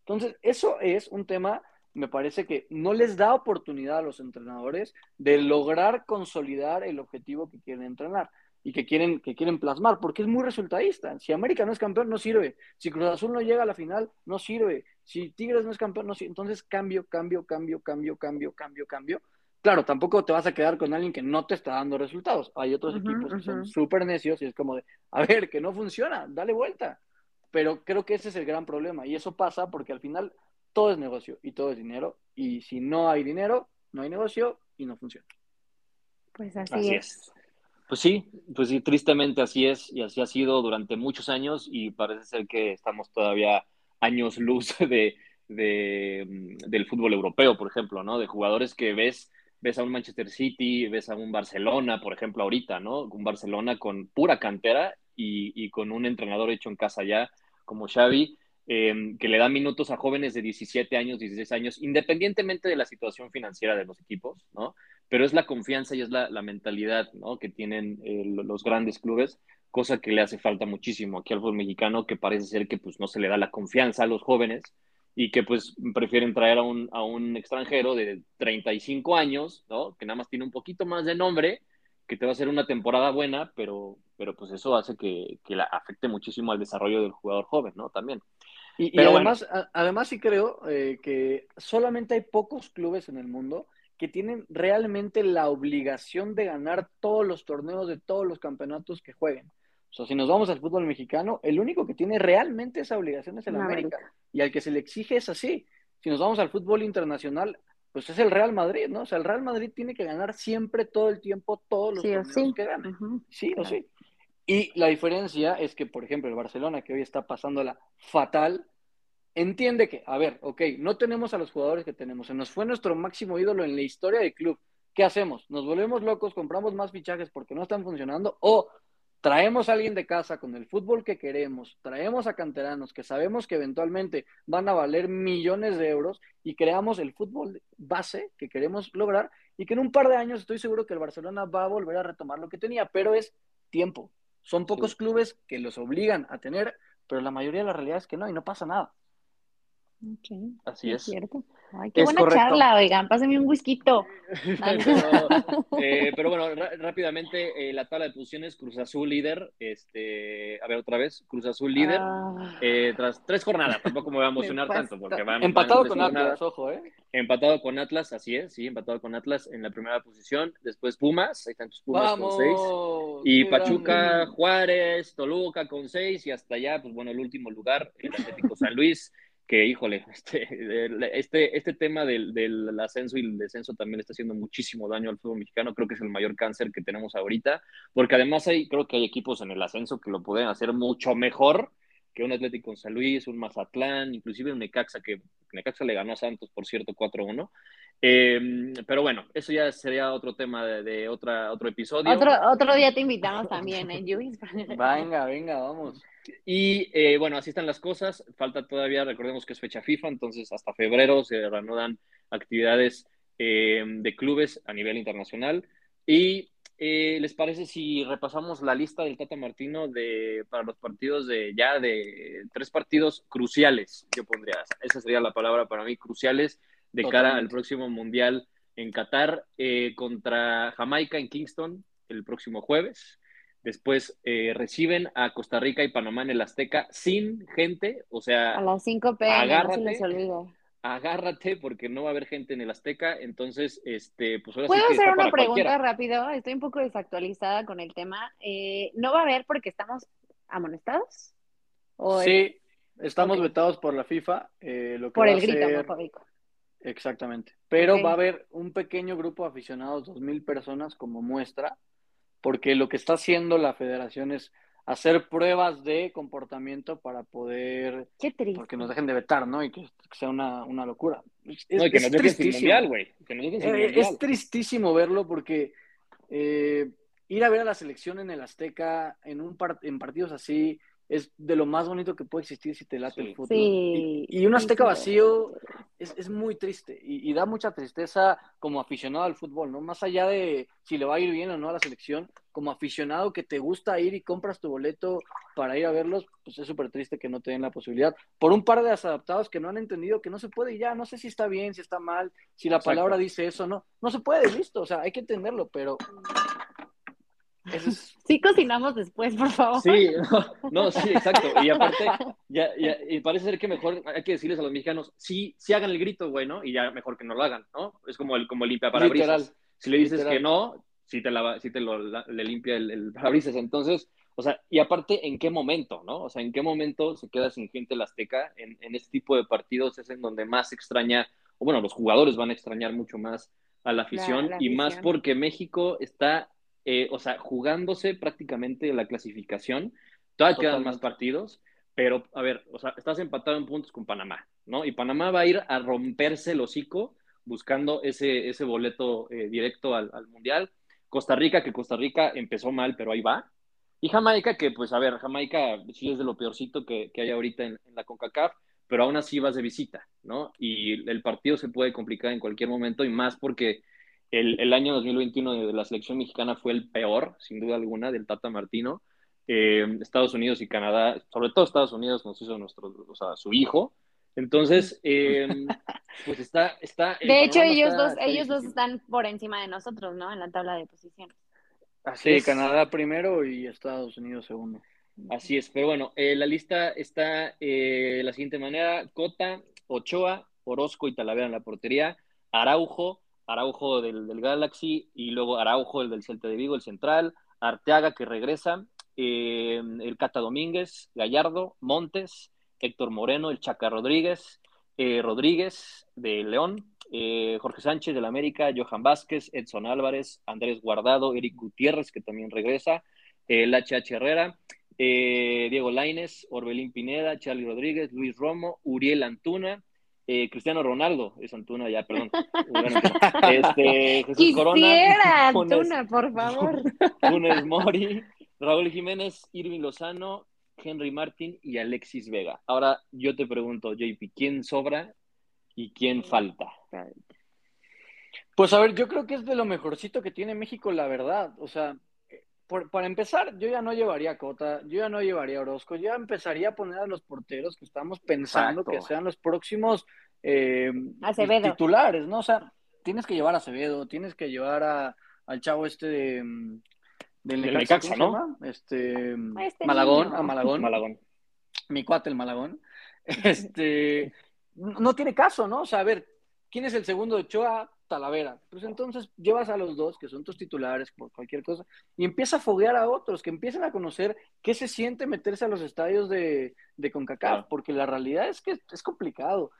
Entonces, eso es un tema, me parece que no les da oportunidad a los entrenadores de lograr consolidar el objetivo que quieren entrenar y que quieren, que quieren plasmar, porque es muy resultadista. Si América no es campeón, no sirve. Si Cruz Azul no llega a la final, no sirve. Si Tigres no es campeón, no sirve. Entonces, cambio, cambio, cambio, cambio, cambio, cambio, cambio. Claro, tampoco te vas a quedar con alguien que no te está dando resultados. Hay otros uh -huh, equipos que uh -huh. son súper necios y es como de, a ver, que no funciona, dale vuelta. Pero creo que ese es el gran problema y eso pasa porque al final todo es negocio y todo es dinero y si no hay dinero, no hay negocio y no funciona. Pues así, así es. es. Pues sí, pues sí, tristemente así es y así ha sido durante muchos años y parece ser que estamos todavía años luz de, de, del fútbol europeo, por ejemplo, ¿no? De jugadores que ves, ves a un Manchester City, ves a un Barcelona, por ejemplo, ahorita, ¿no? Un Barcelona con pura cantera y, con un entrenador hecho en casa ya, como Xavi, eh, que le da minutos a jóvenes de 17 años, 16 años, independientemente de la situación financiera de los equipos, ¿no? Pero es la confianza y es la, la mentalidad, ¿no? Que tienen eh, los grandes clubes, cosa que le hace falta muchísimo aquí al fútbol mexicano, que parece ser que pues no se le da la confianza a los jóvenes y que pues prefieren traer a un, a un extranjero de 35 años, ¿no? Que nada más tiene un poquito más de nombre, que te va a hacer una temporada buena, pero, pero pues eso hace que, que la afecte muchísimo al desarrollo del jugador joven, ¿no? También. Y, y además, bueno. a, además sí creo eh, que solamente hay pocos clubes en el mundo que tienen realmente la obligación de ganar todos los torneos de todos los campeonatos que jueguen. O sea, si nos vamos al fútbol mexicano, el único que tiene realmente esa obligación es el América. América. Y al que se le exige es así. Si nos vamos al fútbol internacional, pues es el Real Madrid, ¿no? O sea, el Real Madrid tiene que ganar siempre, todo el tiempo, todos los sí, torneos sí. que gane. Uh -huh. Sí o sí. Y la diferencia es que, por ejemplo, el Barcelona, que hoy está pasándola fatal, entiende que, a ver, ok, no tenemos a los jugadores que tenemos, se nos fue nuestro máximo ídolo en la historia del club. ¿Qué hacemos? ¿Nos volvemos locos, compramos más fichajes porque no están funcionando? ¿O traemos a alguien de casa con el fútbol que queremos, traemos a canteranos que sabemos que eventualmente van a valer millones de euros y creamos el fútbol base que queremos lograr y que en un par de años estoy seguro que el Barcelona va a volver a retomar lo que tenía, pero es tiempo. Son pocos sí. clubes que los obligan a tener, pero la mayoría de la realidad es que no y no pasa nada. Okay. Así es. Cierto. Ay, qué es buena correcto. charla, oigan, pásenme un whisky. pero, eh, pero, bueno, rápidamente, eh, la tabla de posiciones, Cruz Azul líder, este, a ver otra vez, Cruz Azul líder, ah. eh, tras tres jornadas, tampoco me voy a emocionar tanto, porque van, Empatado van con Atlas, ojo, ¿eh? Empatado con Atlas, así es, sí, empatado con Atlas en la primera posición, después Pumas, ahí están tus Pumas Vamos, con seis, y Pachuca, grande. Juárez, Toluca con seis, y hasta allá, pues bueno, el último lugar, el Atlético San Luis, que híjole, este, este, este tema del, del, ascenso y el descenso también está haciendo muchísimo daño al fútbol mexicano, creo que es el mayor cáncer que tenemos ahorita, porque además hay, creo que hay equipos en el ascenso que lo pueden hacer mucho mejor que un Atlético en San Luis, un Mazatlán, inclusive un Necaxa que Necaxa le ganó a Santos, por cierto, 4-1. Em, pero bueno, eso ya sería otro tema de, otra, otro episodio. Otro, otro día te invitamos también, ¿eh, Luis? venga, venga, vamos. Y eh, bueno, así están las cosas. Falta todavía, recordemos que es fecha FIFA, entonces hasta febrero se reanudan actividades em, de clubes a nivel internacional. Y eh, ¿les parece si repasamos la lista del Tata Martino de, para los partidos de ya de tres partidos cruciales? Yo pondría, esa sería la palabra para mí, cruciales de cara al próximo Mundial en Qatar eh, contra Jamaica en Kingston el próximo jueves. Después eh, reciben a Costa Rica y Panamá en el Azteca sin gente, o sea, a las 5 pm, no se les olvida agárrate porque no va a haber gente en el Azteca, entonces, este, pues ahora ¿Puedo sí que hacer una pregunta rápido? Estoy un poco desactualizada con el tema. Eh, ¿No va a haber porque estamos amonestados? sí, estamos vetados por la FIFA. Eh, lo que por el grito homofóbico. Exactamente. Pero va a haber un pequeño grupo de aficionados, dos mil personas como muestra, porque lo que está haciendo la federación es hacer pruebas de comportamiento para poder Qué triste. porque nos dejen de vetar, ¿no? Y que, sea una, una locura. Es, no, y que nos dejen sin mundial, güey. Eh, es tristísimo verlo porque eh, ir a ver a la selección en el Azteca en un en partidos así es de lo más bonito que puede existir si te late el fútbol. y, un Azteca vacío es, muy triste y, da mucha tristeza como aficionado al fútbol, ¿no? Más allá de si le va a ir bien o no a la selección, como aficionado que te gusta ir y compras tu boleto para ir a verlos, pues es súper triste que no te den la posibilidad. Por un par de desadaptados que no han entendido que no se puede y ya, no sé si está bien, si está mal, si la palabra dice eso, no, no se puede, listo, o sea, hay que entenderlo, pero Sí cocinamos después, por favor. Sí, no, sí, exacto. Y aparte, ya, ya, y parece ser que mejor hay que decirles a los mexicanos, sí, sí hagan el grito, güey, ¿no? Y ya mejor que no lo hagan, ¿no? Es como el, como limpia parabrisas. si le dices que no, sí te, la, sí te lo, le limpia el, el, parabrisas. Entonces, o sea, y aparte, ¿en qué momento, no? O sea, ¿en qué momento se queda sin gente el Azteca? En, en este tipo de partidos es en donde más extraña, o bueno, los jugadores van a extrañar mucho más a la afición, y más porque México está eh, o sea, jugándose prácticamente la clasificación. Todavía quedan más partidos, pero a ver, o sea, estás empatado en puntos con Panamá, ¿no? Y Panamá va a ir a romperse el hocico buscando ese, ese boleto eh, directo al, Mundial. Costa Rica, que Costa Rica empezó mal, pero ahí va. Y Jamaica, que pues a ver, Jamaica sí es de lo peorcito que, hay ahorita en, en, la CONCACAF, pero aún así vas de visita, ¿no? Y el partido se puede complicar en cualquier momento y más porque el, año 2021 de la selección mexicana fue el peor, sin duda alguna, del Tata Martino. Eh, Estados Unidos y Canadá, sobre todo Estados Unidos nos hizo nuestro, o sea, su hijo. Entonces, eh, pues está, está. De hecho, ellos dos, ellos dos están por encima de nosotros, ¿no? En la tabla de posiciones. Así sí, Canadá primero y Estados Unidos segundo. Así es, pero bueno, eh, la lista está de la siguiente manera: Cota, Ochoa, Orozco y Talavera en la portería, Araujo, Araujo del, Galaxy y luego Araujo, el del Celta de Vigo, el central, Arteaga que regresa, eh, el Cata Domínguez, Gallardo, Montes, Héctor Moreno, el Chaca Rodríguez, eh, Rodríguez de León, eh, Jorge Sánchez del América, Johan Vázquez, Edson Álvarez, Andrés Guardado, Eric Gutiérrez que también regresa, el HH Herrera, Diego Laines, Orbelín Pineda, Charlie Rodríguez, Luis Romo, Uriel Antuna, eh, Cristiano Ronaldo, es Antuna ya, perdón. este, Jesús Quisiera, Antuna, por favor. Funes Mori, Raúl Jiménez, Irving Lozano, Henry Martin y Alexis Vega. Ahora yo te pregunto, JP, ¿quién sobra y quién falta? Pues a ver, yo creo que es de lo mejorcito que tiene México, la verdad. O sea, para empezar, yo ya no llevaría a Cota, yo ya no llevaría a Orozco, yo ya empezaría a poner a los porteros que estamos pensando que sean los próximos eh, titulares, ¿no? O sea, tienes que llevar a Acevedo, tienes que llevar a, al chavo este de, mm, del Necaxa, ¿no? Este, este, Malagón, a Malagón. Malagón. Mi cuate, el Malagón. Este, no tiene caso, ¿no? O sea, a ver, ¿quién es el segundo de Ochoa? Talavera. Pues entonces llevas a los dos, que son tus titulares por cualquier cosa, y empieza a foguear a otros, que empiecen a conocer qué se siente meterse a los estadios de, de CONCACAF, porque la realidad es que es complicado.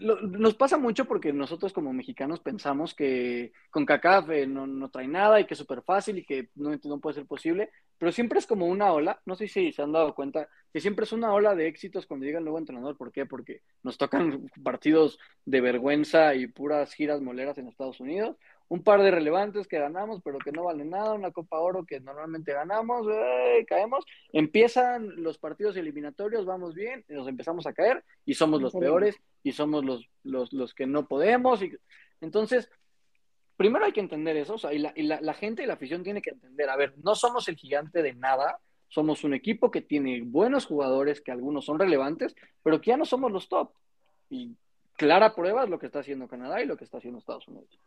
Nos pasa mucho porque nosotros como mexicanos pensamos que con CACAF eh, no, no, trae nada y que es súper fácil y que no, no, puede ser posible, pero siempre es como una ola, no sé si se han dado cuenta, que siempre es una ola de éxitos cuando llega el nuevo entrenador. ¿Por qué? Porque nos tocan partidos de vergüenza y puras giras moleras en Estados Unidos, un par de relevantes que ganamos, pero que no valen nada, una Copa Oro que normalmente ganamos, eh, caemos, empiezan los partidos eliminatorios, vamos bien, nos empezamos a caer y somos los peores y somos los, los, los que no podemos. Y... Entonces, primero hay que entender eso, o sea, y, la, y la, la gente y la afición tiene que entender, a ver, no somos el gigante de nada, somos un equipo que tiene buenos jugadores, que algunos son relevantes, pero que ya no somos los top. Y clara prueba es lo que está haciendo Canadá y lo que está haciendo Estados Unidos.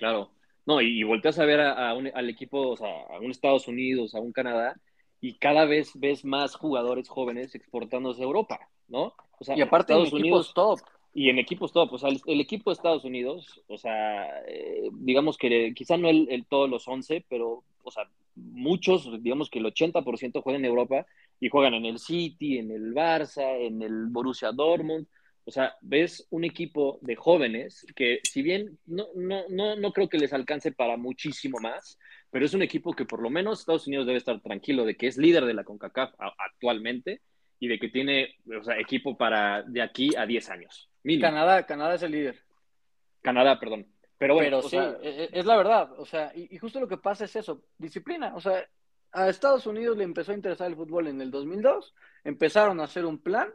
Claro. No, y, volteas a ver a, un, al equipo, o sea, a un Estados Unidos, a un Canadá, y cada vez ves más jugadores jóvenes exportándose a Europa, ¿no? O sea, y aparte Estados en Unidos, top. Y en equipos top, o sea, el, equipo de Estados Unidos, o sea, eh, digamos que quizá no el, todos los 11, pero, o sea, muchos, digamos que el 80% juegan en Europa y juegan en el City, en el Barça, en el Borussia Dortmund, o sea, ves un equipo de jóvenes que, si bien no, no, no, no creo que les alcance para muchísimo más, pero es un equipo que por lo menos Estados Unidos debe estar tranquilo de que es líder de la CONCACAF actualmente y de que tiene o sea, equipo para de aquí a 10 años. Canadá, Canadá es el líder. Canadá, perdón. Pero bueno, sí, e, e, es, la verdad. O sea, y, y, justo lo que pasa es eso, disciplina. O sea, a Estados Unidos le empezó a interesar el fútbol en el 2002, empezaron a hacer un plan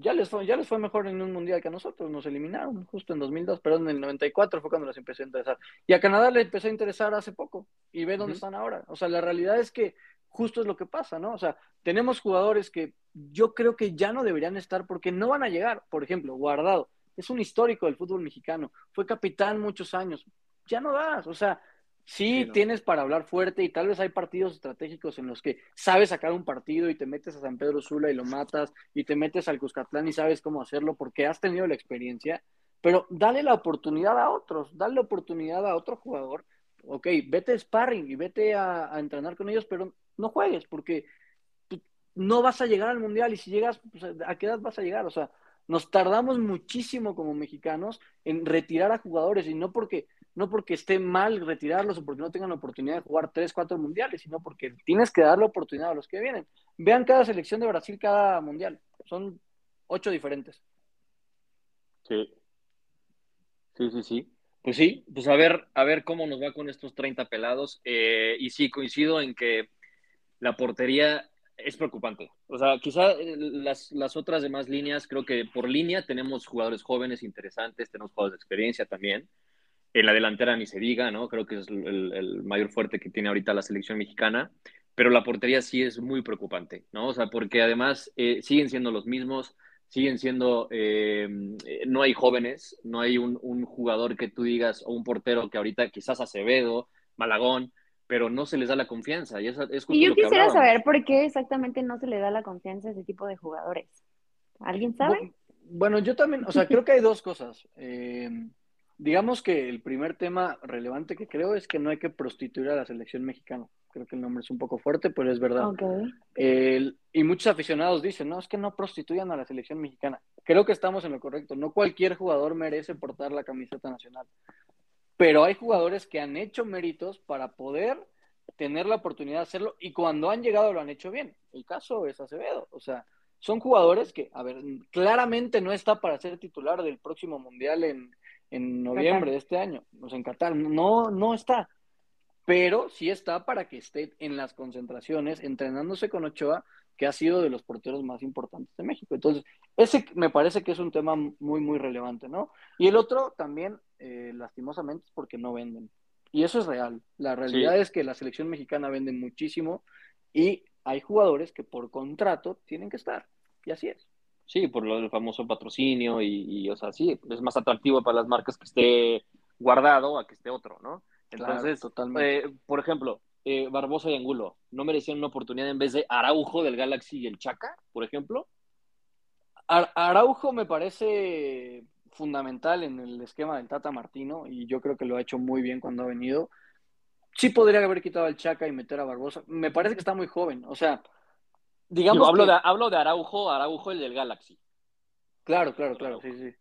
ya les fue, ya les fue mejor en un mundial que a nosotros, nos eliminaron justo en 2002, pero en el 94 fue cuando les empezó a interesar. Y a Canadá le empezó a interesar hace poco y ve dónde están ahora. O sea, la realidad es que justo es lo que pasa, ¿no? O sea, tenemos jugadores que yo creo que ya no deberían estar porque no van a llegar. Por ejemplo, Guardado, es un histórico del fútbol mexicano, fue capitán muchos años, ya no das, o sea, Sí, tienes para hablar fuerte y tal vez hay partidos estratégicos en los que sabes sacar un partido y te metes a San Pedro Sula y lo matas y te metes al Cuscatlán y sabes cómo hacerlo porque has tenido la experiencia, pero dale la oportunidad a otros, dale la oportunidad a otro jugador. Ok, vete a sparring y vete a, entrenar con ellos, pero no juegues porque no vas a llegar al mundial y si llegas, pues, ¿a qué edad vas a llegar? O sea, nos tardamos muchísimo como mexicanos en retirar a jugadores y no porque no porque esté mal retirarlos o porque no tengan la oportunidad de jugar tres, cuatro mundiales, sino porque tienes que darle oportunidad a los que vienen. Vean cada selección de Brasil, cada mundial. Son ocho diferentes. Sí. Sí, sí, sí. Pues sí, pues a ver, a ver cómo nos va con estos 30 pelados. Eh, y sí, coincido en que la portería es preocupante. O sea, quizá eh, las, las, otras demás líneas, creo que por línea tenemos jugadores jóvenes interesantes, tenemos jugadores de experiencia también. En la delantera ni se diga, ¿no? Creo que es el, mayor fuerte que tiene ahorita la selección mexicana, pero la portería sí es muy preocupante, ¿no? O sea, porque además eh, siguen siendo los mismos, siguen siendo, eh, no hay jóvenes, no hay un, jugador que tú digas, o un portero que ahorita quizás Acevedo, Malagón, pero no se les da la confianza. Y, y yo quisiera saber por qué exactamente no se le da la confianza a ese tipo de jugadores. ¿Alguien sabe? Bueno, yo también, o sea, creo que hay dos cosas. Eh, Digamos que el primer tema relevante que creo es que no hay que prostituir a la selección mexicana. Creo que el nombre es un poco fuerte, pero es verdad. y muchos aficionados dicen, no, es que no prostituyan a la selección mexicana. Creo que estamos en lo correcto. No cualquier jugador merece portar la camiseta nacional. Pero hay jugadores que han hecho méritos para poder tener la oportunidad de hacerlo y cuando han llegado lo han hecho bien. El caso es Acevedo. O sea, son jugadores que, a ver, claramente no está para ser titular del próximo Mundial en, en noviembre de este año, nos en Qatar. No, no está, pero sí está para que esté en las concentraciones, entrenándose con Ochoa, que ha sido de los porteros más importantes de México. Entonces, ese me parece que es un tema muy, muy relevante, ¿no? Y el otro también, eh, lastimosamente, es porque no venden. Y eso es real. La realidad es que la selección mexicana vende muchísimo y hay jugadores que por contrato tienen que estar. Y así es. Sí, por lo del famoso patrocinio y, o sea, sí, es más atractivo para las marcas que esté guardado a que esté otro, ¿no? Entonces, totalmente. Eh, por ejemplo, eh, Barbosa y Angulo, ¿no merecían una oportunidad en vez de Araujo del Galaxy y el Chaca, por ejemplo? Araujo me parece fundamental en el esquema del Tata Martino y yo creo que lo ha hecho muy bien cuando ha venido. Sí podría haber quitado al Chaca y meter a Barbosa. Me parece que está muy joven. O sea, Digamos hablo, de, hablo de Araujo, Araujo el del Galaxy. Claro, claro, claro, sí, sí.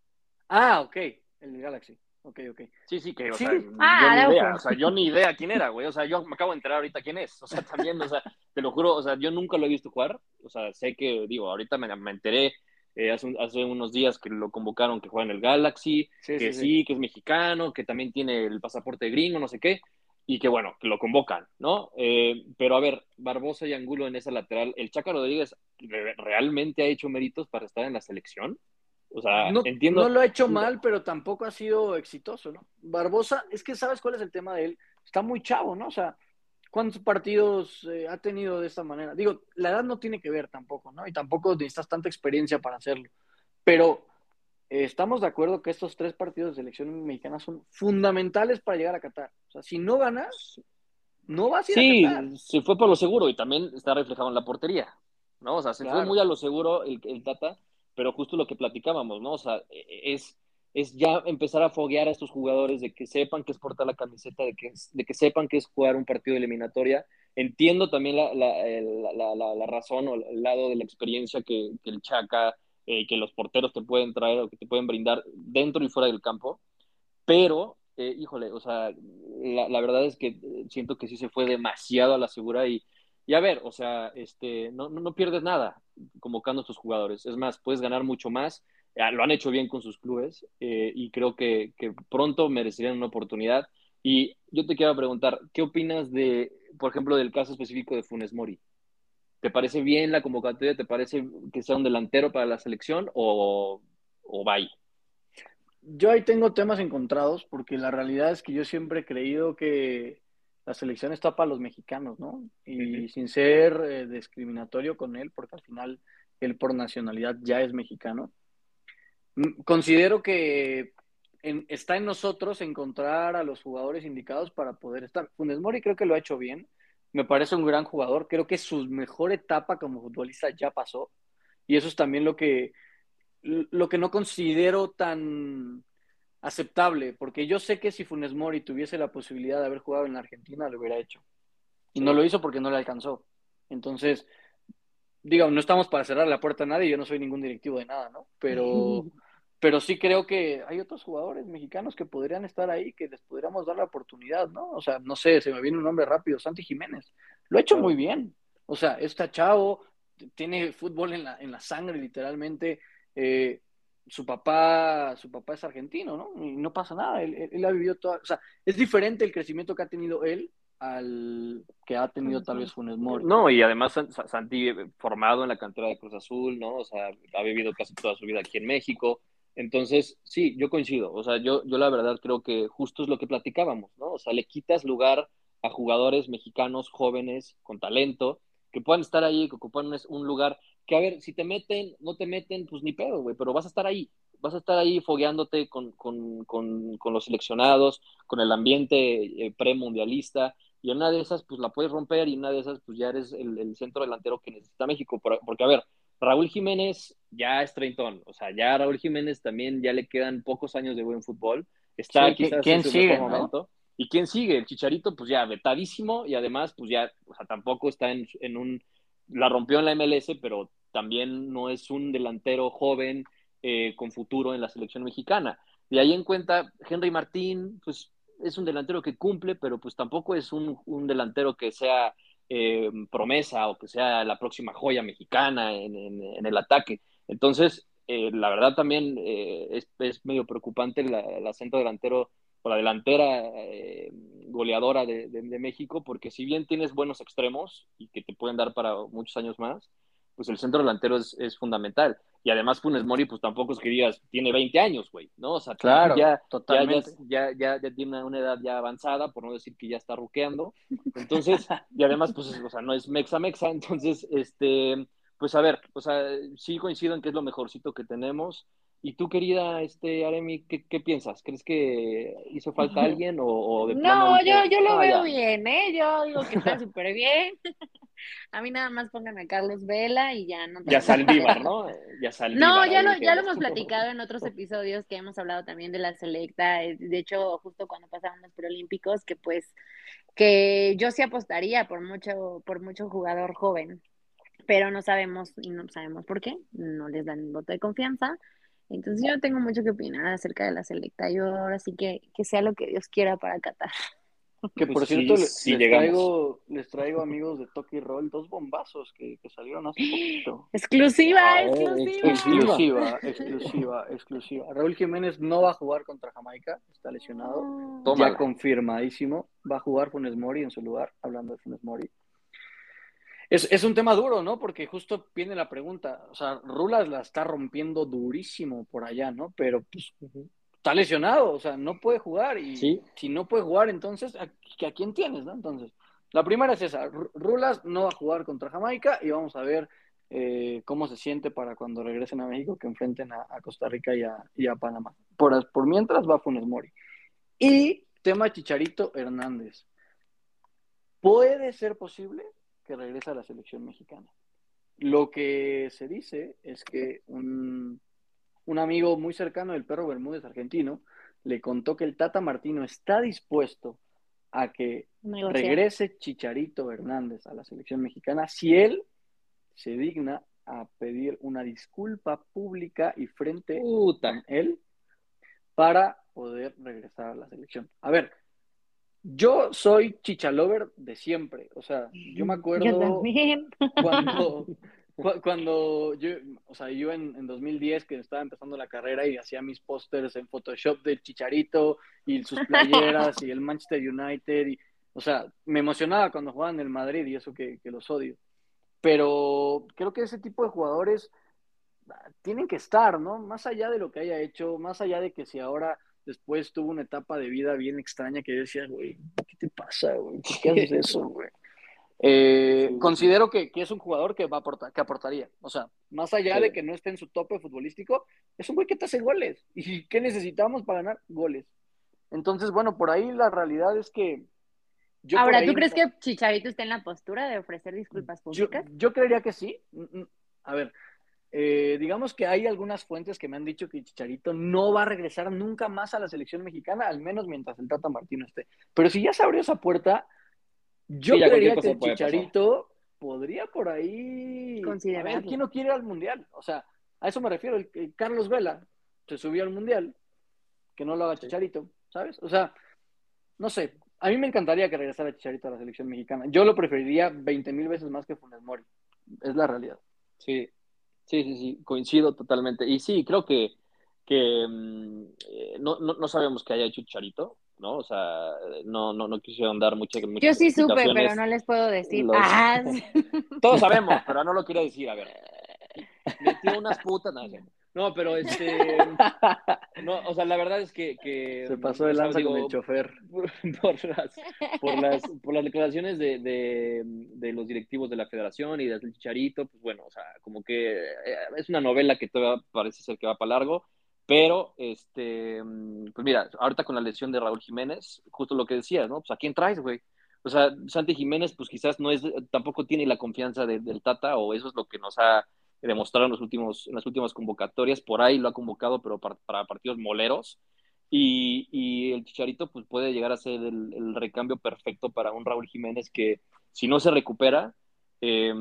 Ah, ok, el Galaxy. Ok, ok. Sí, sí, que, o Sí. sea, Ah, yo ni idea, o sea, yo ni idea quién era, güey, o sea, yo me acabo de enterar ahorita quién es, o sea, también, o sea, te lo juro, o sea, yo nunca lo he visto jugar, o sea, sé que, digo, ahorita me, me enteré eh, hace, un- hace unos días que lo convocaron que juega en el Galaxy, Sí, que sí, sí, sí. que es mexicano, que también tiene el pasaporte gringo, no sé qué, y que bueno, que lo convocan, ¿no? Eh, pero a ver, Barbosa y Angulo en esa lateral, ¿el Chaca Rodríguez re- realmente ha hecho méritos para estar en la selección? O sea, No, entiendo. no lo ha hecho mal, pero tampoco ha sido exitoso, ¿no? Barbosa, es que sabes cuál es el tema de él. Está muy chavo, ¿no? O sea, ¿cuántos partidos eh, ha tenido de esta manera? Digo, la edad no tiene que ver tampoco, ¿no? Y tampoco necesitas tanta experiencia para hacerlo. Pero estamos de acuerdo que estos tres partidos de selección mexicana son fundamentales para llegar a Qatar. O sea, si no ganas, no vas a ir Sí, a Qatar. se fue por lo seguro y también está reflejado en la portería, ¿no? O sea, se fue muy a lo seguro el, el Tata, pero justo lo que platicábamos, ¿no? O sea, es, es ya empezar a foguear a estos jugadores de que sepan que es portar la camiseta, de que, de que sepan que es jugar un partido de eliminatoria. Entiendo también la, la, la, la- la razón o el lado de la experiencia que, que el Chaca, eh, que los porteros te pueden traer o que te pueden brindar dentro y fuera del campo, pero, eh, híjole, o sea, la, verdad es que eh, siento que sí se fue demasiado a la segura y, y a ver, o sea, este, no, no, pierdes nada convocando a estos jugadores. Es más, puedes ganar mucho más. Ya, lo han hecho bien con sus clubes eh, y creo que, que pronto merecerían una oportunidad. Y yo te quiero preguntar, ¿qué opinas de, por ejemplo, del caso específico de Funes Mori? ¿Te parece bien la convocatoria? ¿Te parece que sea un delantero para la selección o, o bye? Yo ahí tengo temas encontrados porque la realidad es que yo siempre he creído que la selección está para los mexicanos, ¿no? Y sin ser eh, discriminatorio con él, porque al final él por nacionalidad ya es mexicano, mm, considero que en- está en nosotros encontrar a los jugadores indicados para poder estar. Funes Mori creo que lo ha hecho bien, me parece un gran jugador, creo que su mejor etapa como futbolista ya pasó y eso es también lo que lo que no considero tan aceptable, porque yo sé que si Funes Mori tuviese la posibilidad de haber jugado en la Argentina, lo hubiera hecho. Y no lo hizo porque no le alcanzó. Entonces, digo, no estamos para cerrar la puerta a nadie, yo no soy ningún directivo de nada, ¿no? Pero, pero sí creo que hay otros jugadores mexicanos que podrían estar ahí, que les podríamos dar la oportunidad, ¿no? O sea, no sé, se me viene un nombre rápido, Santi Jiménez. Lo ha hecho muy bien. O sea, está chavo, tiene fútbol en la, en la sangre, literalmente. Eh, su papá, su papá es argentino, ¿no? Y no pasa nada, él, él, él ha vivido toda, o sea, es diferente el crecimiento que ha tenido él al que ha tenido tal vez Funes Mori. No, y además Santi formado en la cantera de Cruz Azul, ¿no? O sea, ha vivido casi toda su vida aquí en México. Entonces, sí, yo coincido. O sea, yo, yo la verdad creo que justo es lo que platicábamos, ¿no? O sea, le quitas lugar a jugadores mexicanos jóvenes con talento que puedan estar ahí, que ocupan un lugar que, a ver, si te meten, no te meten, pues ni pedo, güey, pero vas a estar ahí, vas a estar ahí fogueándote con, con, con, con los seleccionados, con el ambiente eh, premundialista, y en una de esas, pues la puedes romper, y en una de esas, pues ya eres el, el centro delantero que necesita México, porque, a ver, Raúl Jiménez ya es treintón, o sea, ya a Raúl Jiménez también ya le quedan pocos años de buen fútbol, está sí, quizás ¿quién en su sigue, mejor momento. ¿Y quién sigue? El Chicharito, pues ya vetadísimo y además, pues ya, o sea, tampoco está en, en, un. La rompió en la MLS, pero también no es un delantero joven eh, con futuro en la selección mexicana. De ahí en cuenta, Henry Martín, pues es un delantero que cumple, pero pues tampoco es un, un delantero que sea eh, promesa o que sea la próxima joya mexicana en, el ataque. Entonces, eh, la verdad también eh, es, medio preocupante la, el acento delantero o la delantera eh, goleadora de, México, porque si bien tienes buenos extremos y que te pueden dar para muchos años más, pues el centro delantero es fundamental. Y además Funes Mori, pues tampoco es que digas, tiene 20 años, güey, ¿no? O sea, claro, ya, totalmente. Ya, ya, ya, tiene una edad ya avanzada, por no decir que ya está ruqueando. Entonces, y además, pues, o sea, no es mexa mexa, entonces, este, pues a ver, o sea, sí coincido en que es lo mejorcito que tenemos. Y tú, querida este, Aremi, ¿qué, ¿qué, piensas? ¿Crees que hizo falta alguien o, o de No, yo, yo lo ah, veo ya. bien, ¿eh? Yo digo que está súper bien. A mí nada más pónganme a Carlos Vela y ya no. Ya Saldívar, ¿no? Ya Saldívar. No, ya lo, ya lo hemos platicado en otros episodios que hemos hablado también de la selecta. eh, De hecho, justo cuando pasaban los preolímpicos, que pues, que yo sí apostaría por mucho, por mucho jugador joven, pero no sabemos y no sabemos por qué, no les dan voto de confianza. Entonces yo no tengo mucho que opinar acerca de la selecta. Yo ahora sí que, que sea lo que Dios quiera para Qatar. Que por Pues cierto, sí, les, sí les llegamos. traigo, les traigo amigos de Toki Roll dos bombazos que, que salieron hace poquito. Exclusiva, Ah, exclusiva. Exclusiva, exclusiva, exclusiva. Raúl Jiménez no va a jugar contra Jamaica, está lesionado. Tómala. Ya confirmadísimo. Va a jugar Funes Mori en su lugar, hablando de Funes Mori. Es, es un tema duro, ¿no? Porque justo viene la pregunta. O sea, Rulas la está rompiendo durísimo por allá, ¿no? Pero pues, está lesionado, o sea, no puede jugar. Y Sí. si no puede jugar, entonces, ¿a, a quién tienes, no? Entonces, la primera es esa. Ru- Rulas no va a jugar contra Jamaica y vamos a ver eh, cómo se siente para cuando regresen a México que enfrenten a, a Costa Rica y a, y a Panamá. Por, por mientras va Funes Mori. Y tema Chicharito Hernández. ¿Puede ser posible que regrese a la selección mexicana? Lo que se dice es que un, un amigo muy cercano del perro Bermúdez argentino le contó que el Tata Martino está dispuesto a que Negociar. regrese Chicharito Hernández a la selección mexicana si él se digna a pedir una disculpa pública y frente Puta. con él para poder regresar a la selección. A ver, yo soy chichalover de siempre, o sea, yo me Yo acuerdo también. cuando, cu- cuando yo, o sea, yo en, en 2010 que estaba empezando la carrera y hacía mis pósters en Photoshop del Chicharito y sus playeras y el Manchester United y, o sea, me emocionaba cuando jugaban en el Madrid y eso que, que los odio. Pero creo que ese tipo de jugadores ah, tienen que estar, ¿no? Más allá de lo que haya hecho, más allá de que si ahora después tuvo una etapa de vida bien extraña que yo decía, güey, ¿qué te pasa, güey? ¿Por qué haces eso, güey? Eh, Sí. considero que, que es un jugador que va a aportar, que aportaría. O sea, más allá Sí. de que no esté en su tope futbolístico, es un güey que te hace goles. ¿Y qué necesitamos para ganar? Goles. Entonces, bueno, por ahí la realidad es que. yo Ahora, ¿tú crees que Chicharito está en la postura de ofrecer disculpas públicas? yo creería que sí. Mm, mm. A ver, eh, digamos que hay algunas fuentes que me han dicho que Chicharito no va a regresar nunca más a la selección mexicana, al menos mientras el Tata Martino esté. Pero si ya se abrió esa puerta, yo Sí, creería que el pasar. Chicharito podría por ahí. A ver, ¿quién no quiere ir al mundial? O sea, a eso me refiero. El, el Carlos Vela se subió al mundial, que no lo haga Chicharito, ¿sabes? O sea, no sé. A mí me encantaría que regresara Chicharito a la selección mexicana. Yo lo preferiría 20 mil veces más que Funes Mori. Es la realidad. Sí, sí, sí, sí, coincido totalmente. Y sí, creo que, que mm, eh, no, no, no sabemos qué haya hecho Charito, ¿no? O sea, no, no, no quisieron dar muchas, muchas Yo sí supe, pero no les puedo decir. Los- Ah. Todos sabemos, pero no lo quería decir, a ver. Metió unas putas, no. No, pero este. No, o sea, la verdad es que. que Se pasó de lanza con el chofer. por, por las, por, las, por las declaraciones de, de, de los directivos de la federación y del Chicharito, pues bueno, o sea, como que eh, es una novela que todavía parece ser que va para largo, pero, este, pues mira, ahorita con la lesión de Raúl Jiménez, justo lo que decías, ¿no? Pues a quién traes, güey. O sea, Santi Jiménez, pues quizás no es, tampoco tiene la confianza de- del Tata, o eso es lo que nos ha demostrado en, los últimos, en las últimas convocatorias. Por ahí lo ha convocado, pero para, para partidos moleros. Y, y el Chicharito pues puede llegar a ser el, el recambio perfecto para un Raúl Jiménez que si no se recupera, eh,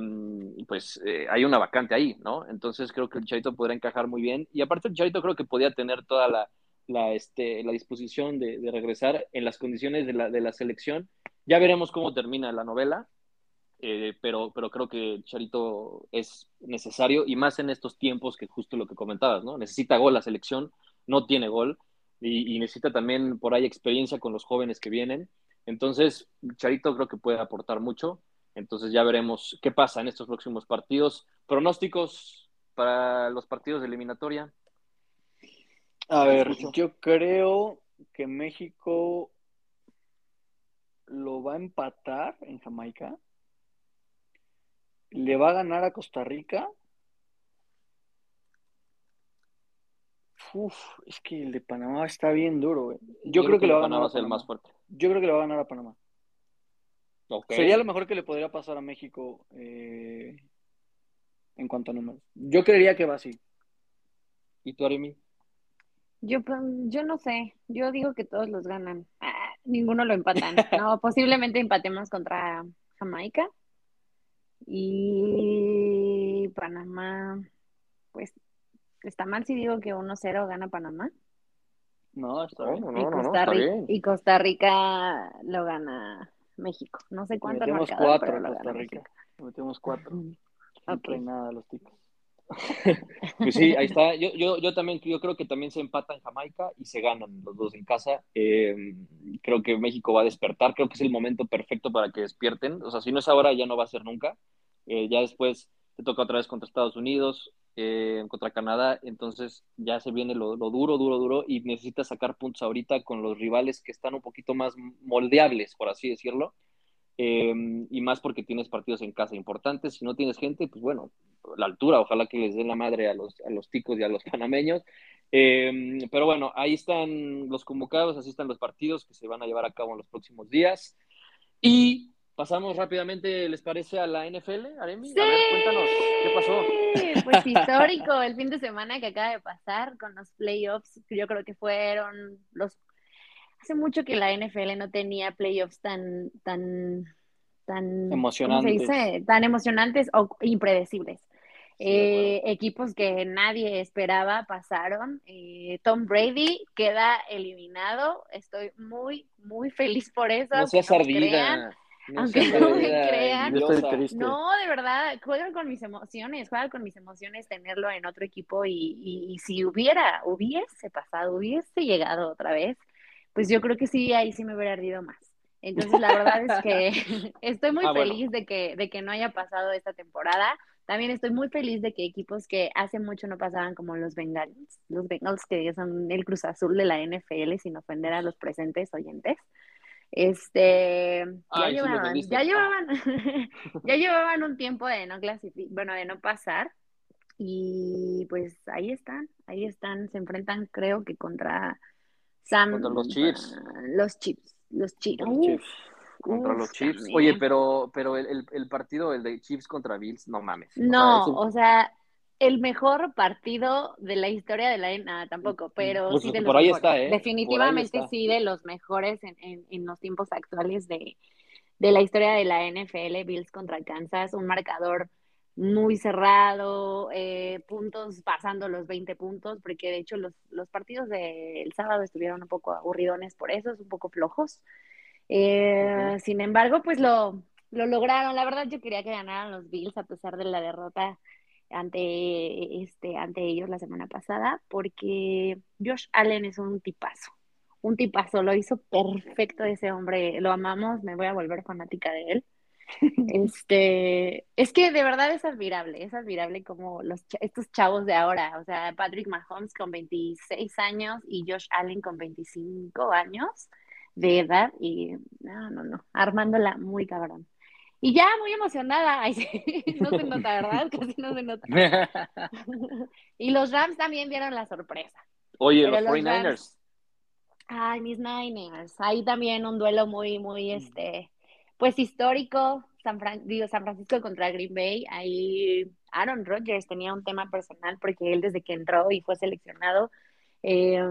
pues eh, hay una vacante ahí, ¿no? Entonces creo que el Chicharito podrá encajar muy bien. Y aparte el Chicharito creo que podía tener toda la, la, este, la disposición de, de regresar en las condiciones de la, de la selección. Ya veremos cómo termina la novela, eh, pero, pero creo que Charito es necesario y más en estos tiempos que justo lo que comentabas, ¿no? Necesita gol la selección, no tiene gol y, y necesita también por ahí experiencia con los jóvenes que vienen. Entonces, Charito creo que puede aportar mucho. Entonces ya veremos qué pasa en estos próximos partidos. Pronósticos para los partidos de eliminatoria. A ver, escucho. yo creo que México lo va a empatar en Jamaica. Le va a ganar a Costa Rica. Uf, es que el de Panamá está bien duro, güey. Yo, creo que le va a ganar Panamá a ser el Panamá. más fuerte. Yo creo que le va a ganar a Panamá. Sería lo mejor que le podría pasar a México eh, en cuanto a números. Yo creería que va así. ¿Y tú, Arimi? Yo, pues, yo no sé, yo digo que todos los ganan. Ah, ninguno lo empatan. No, posiblemente empatemos contra Jamaica y Panamá, pues ¿Está mal si digo que 1-0 gana Panamá? No, está bien. No, y, no, no, Costa está Rica, bien. y Costa Rica lo gana México. No sé cuánto Metemos cuatro pero en lo Costa gana Rica. México. Metemos cuatro. No Ok. traen nada los ticos. Pues sí, ahí está. Yo, yo, yo también, yo creo que también se empatan Jamaica y se ganan los dos en casa. Eh, creo que México va a despertar. Creo que es el momento perfecto para que despierten. O sea, si no es ahora, ya no va a ser nunca. Eh, ya después te toca otra vez contra Estados Unidos, eh, contra Canadá. Entonces ya se viene lo, lo duro, duro, duro. Y necesitas sacar puntos ahorita con los rivales que están un poquito más moldeables, por así decirlo. Eh, y más porque tienes partidos en casa importantes. Si no tienes gente, pues bueno, la altura, ojalá que les den la madre a los, a los ticos y a los panameños. Eh, pero bueno, ahí están los convocados, así están los partidos que se van a llevar a cabo en los próximos días. Y pasamos rápidamente, ¿les parece a la NFL, Aremi? A ver, cuéntanos, ¿qué pasó? Sí, Pues histórico el fin de semana que acaba de pasar con los playoffs. Yo creo que fueron los. Hace mucho que la NFL no tenía playoffs tan, tan, tan Emocionantes. ¿cómo se dice? Tan emocionantes o impredecibles. Sí, Eh, equipos que nadie esperaba pasaron. Eh, Tom Brady queda eliminado. Estoy muy, muy feliz por eso. No seas aunque no me crean. ardida. No Aunque no me crean. No, de verdad, juegan con mis emociones, juegan con mis emociones tenerlo en otro equipo y, y- y si hubiera, hubiese pasado, hubiese llegado otra vez, pues yo creo que sí, ahí sí me hubiera ardido más. Entonces, la verdad es que estoy muy Ah, bueno. feliz de que, de que no haya pasado esta temporada. También estoy muy feliz de que equipos que hace mucho no pasaban como los Bengals, los Bengals que son el Cruz Azul de la NFL, sin ofender a los presentes oyentes, este, ya Ay, llevaban, ya Ah. llevaban, ya llevaban un tiempo de no clasificar, bueno, de no pasar. Y pues ahí están, ahí están, se enfrentan creo que contra Sam, Contra los Chiefs. los Chiefs, los Chiefs, Los Chiefs. Contra uf, los Chiefs. también. Oye, pero, pero el, el- el partido, el de Chiefs contra Bills, no mames. O sea, No, un- o sea, el mejor partido de la historia de la nada tampoco, pero Pues sí de los por ahí mejores. está, ¿eh? Definitivamente está. sí de los mejores en, en, en los tiempos actuales de, de la historia de la NFL, Bills contra Kansas, un marcador muy cerrado, eh, puntos pasando los 20 puntos, porque de hecho los, los partidos del sábado estuvieron un poco aburridones por eso, un poco flojos. Eh. Sin embargo, pues lo, lo lograron. La verdad, yo quería que ganaran los Bills a pesar de la derrota ante, este, ante ellos la semana pasada, porque Josh Allen es un tipazo. Un tipazo, lo hizo perfecto ese hombre, lo amamos, me voy a volver fanática de él. Este, es que de verdad es admirable, es admirable como los, estos chavos de ahora, o sea, Patrick Mahomes con 26 años y Josh Allen con 25 años de edad y no, no, no, armándola muy cabrón. Y ya muy emocionada, Ay, sí, no se nota, ¿verdad? Casi no se nota. Y los Rams también dieron la sorpresa. Oye, Pero los los 49ers. Ay, mis Niners. Ahí también un duelo muy, muy, este, pues histórico. San Fran- digo, San Francisco contra Green Bay. Ahí Aaron Rodgers tenía un tema personal porque él desde que entró y fue seleccionado, eh,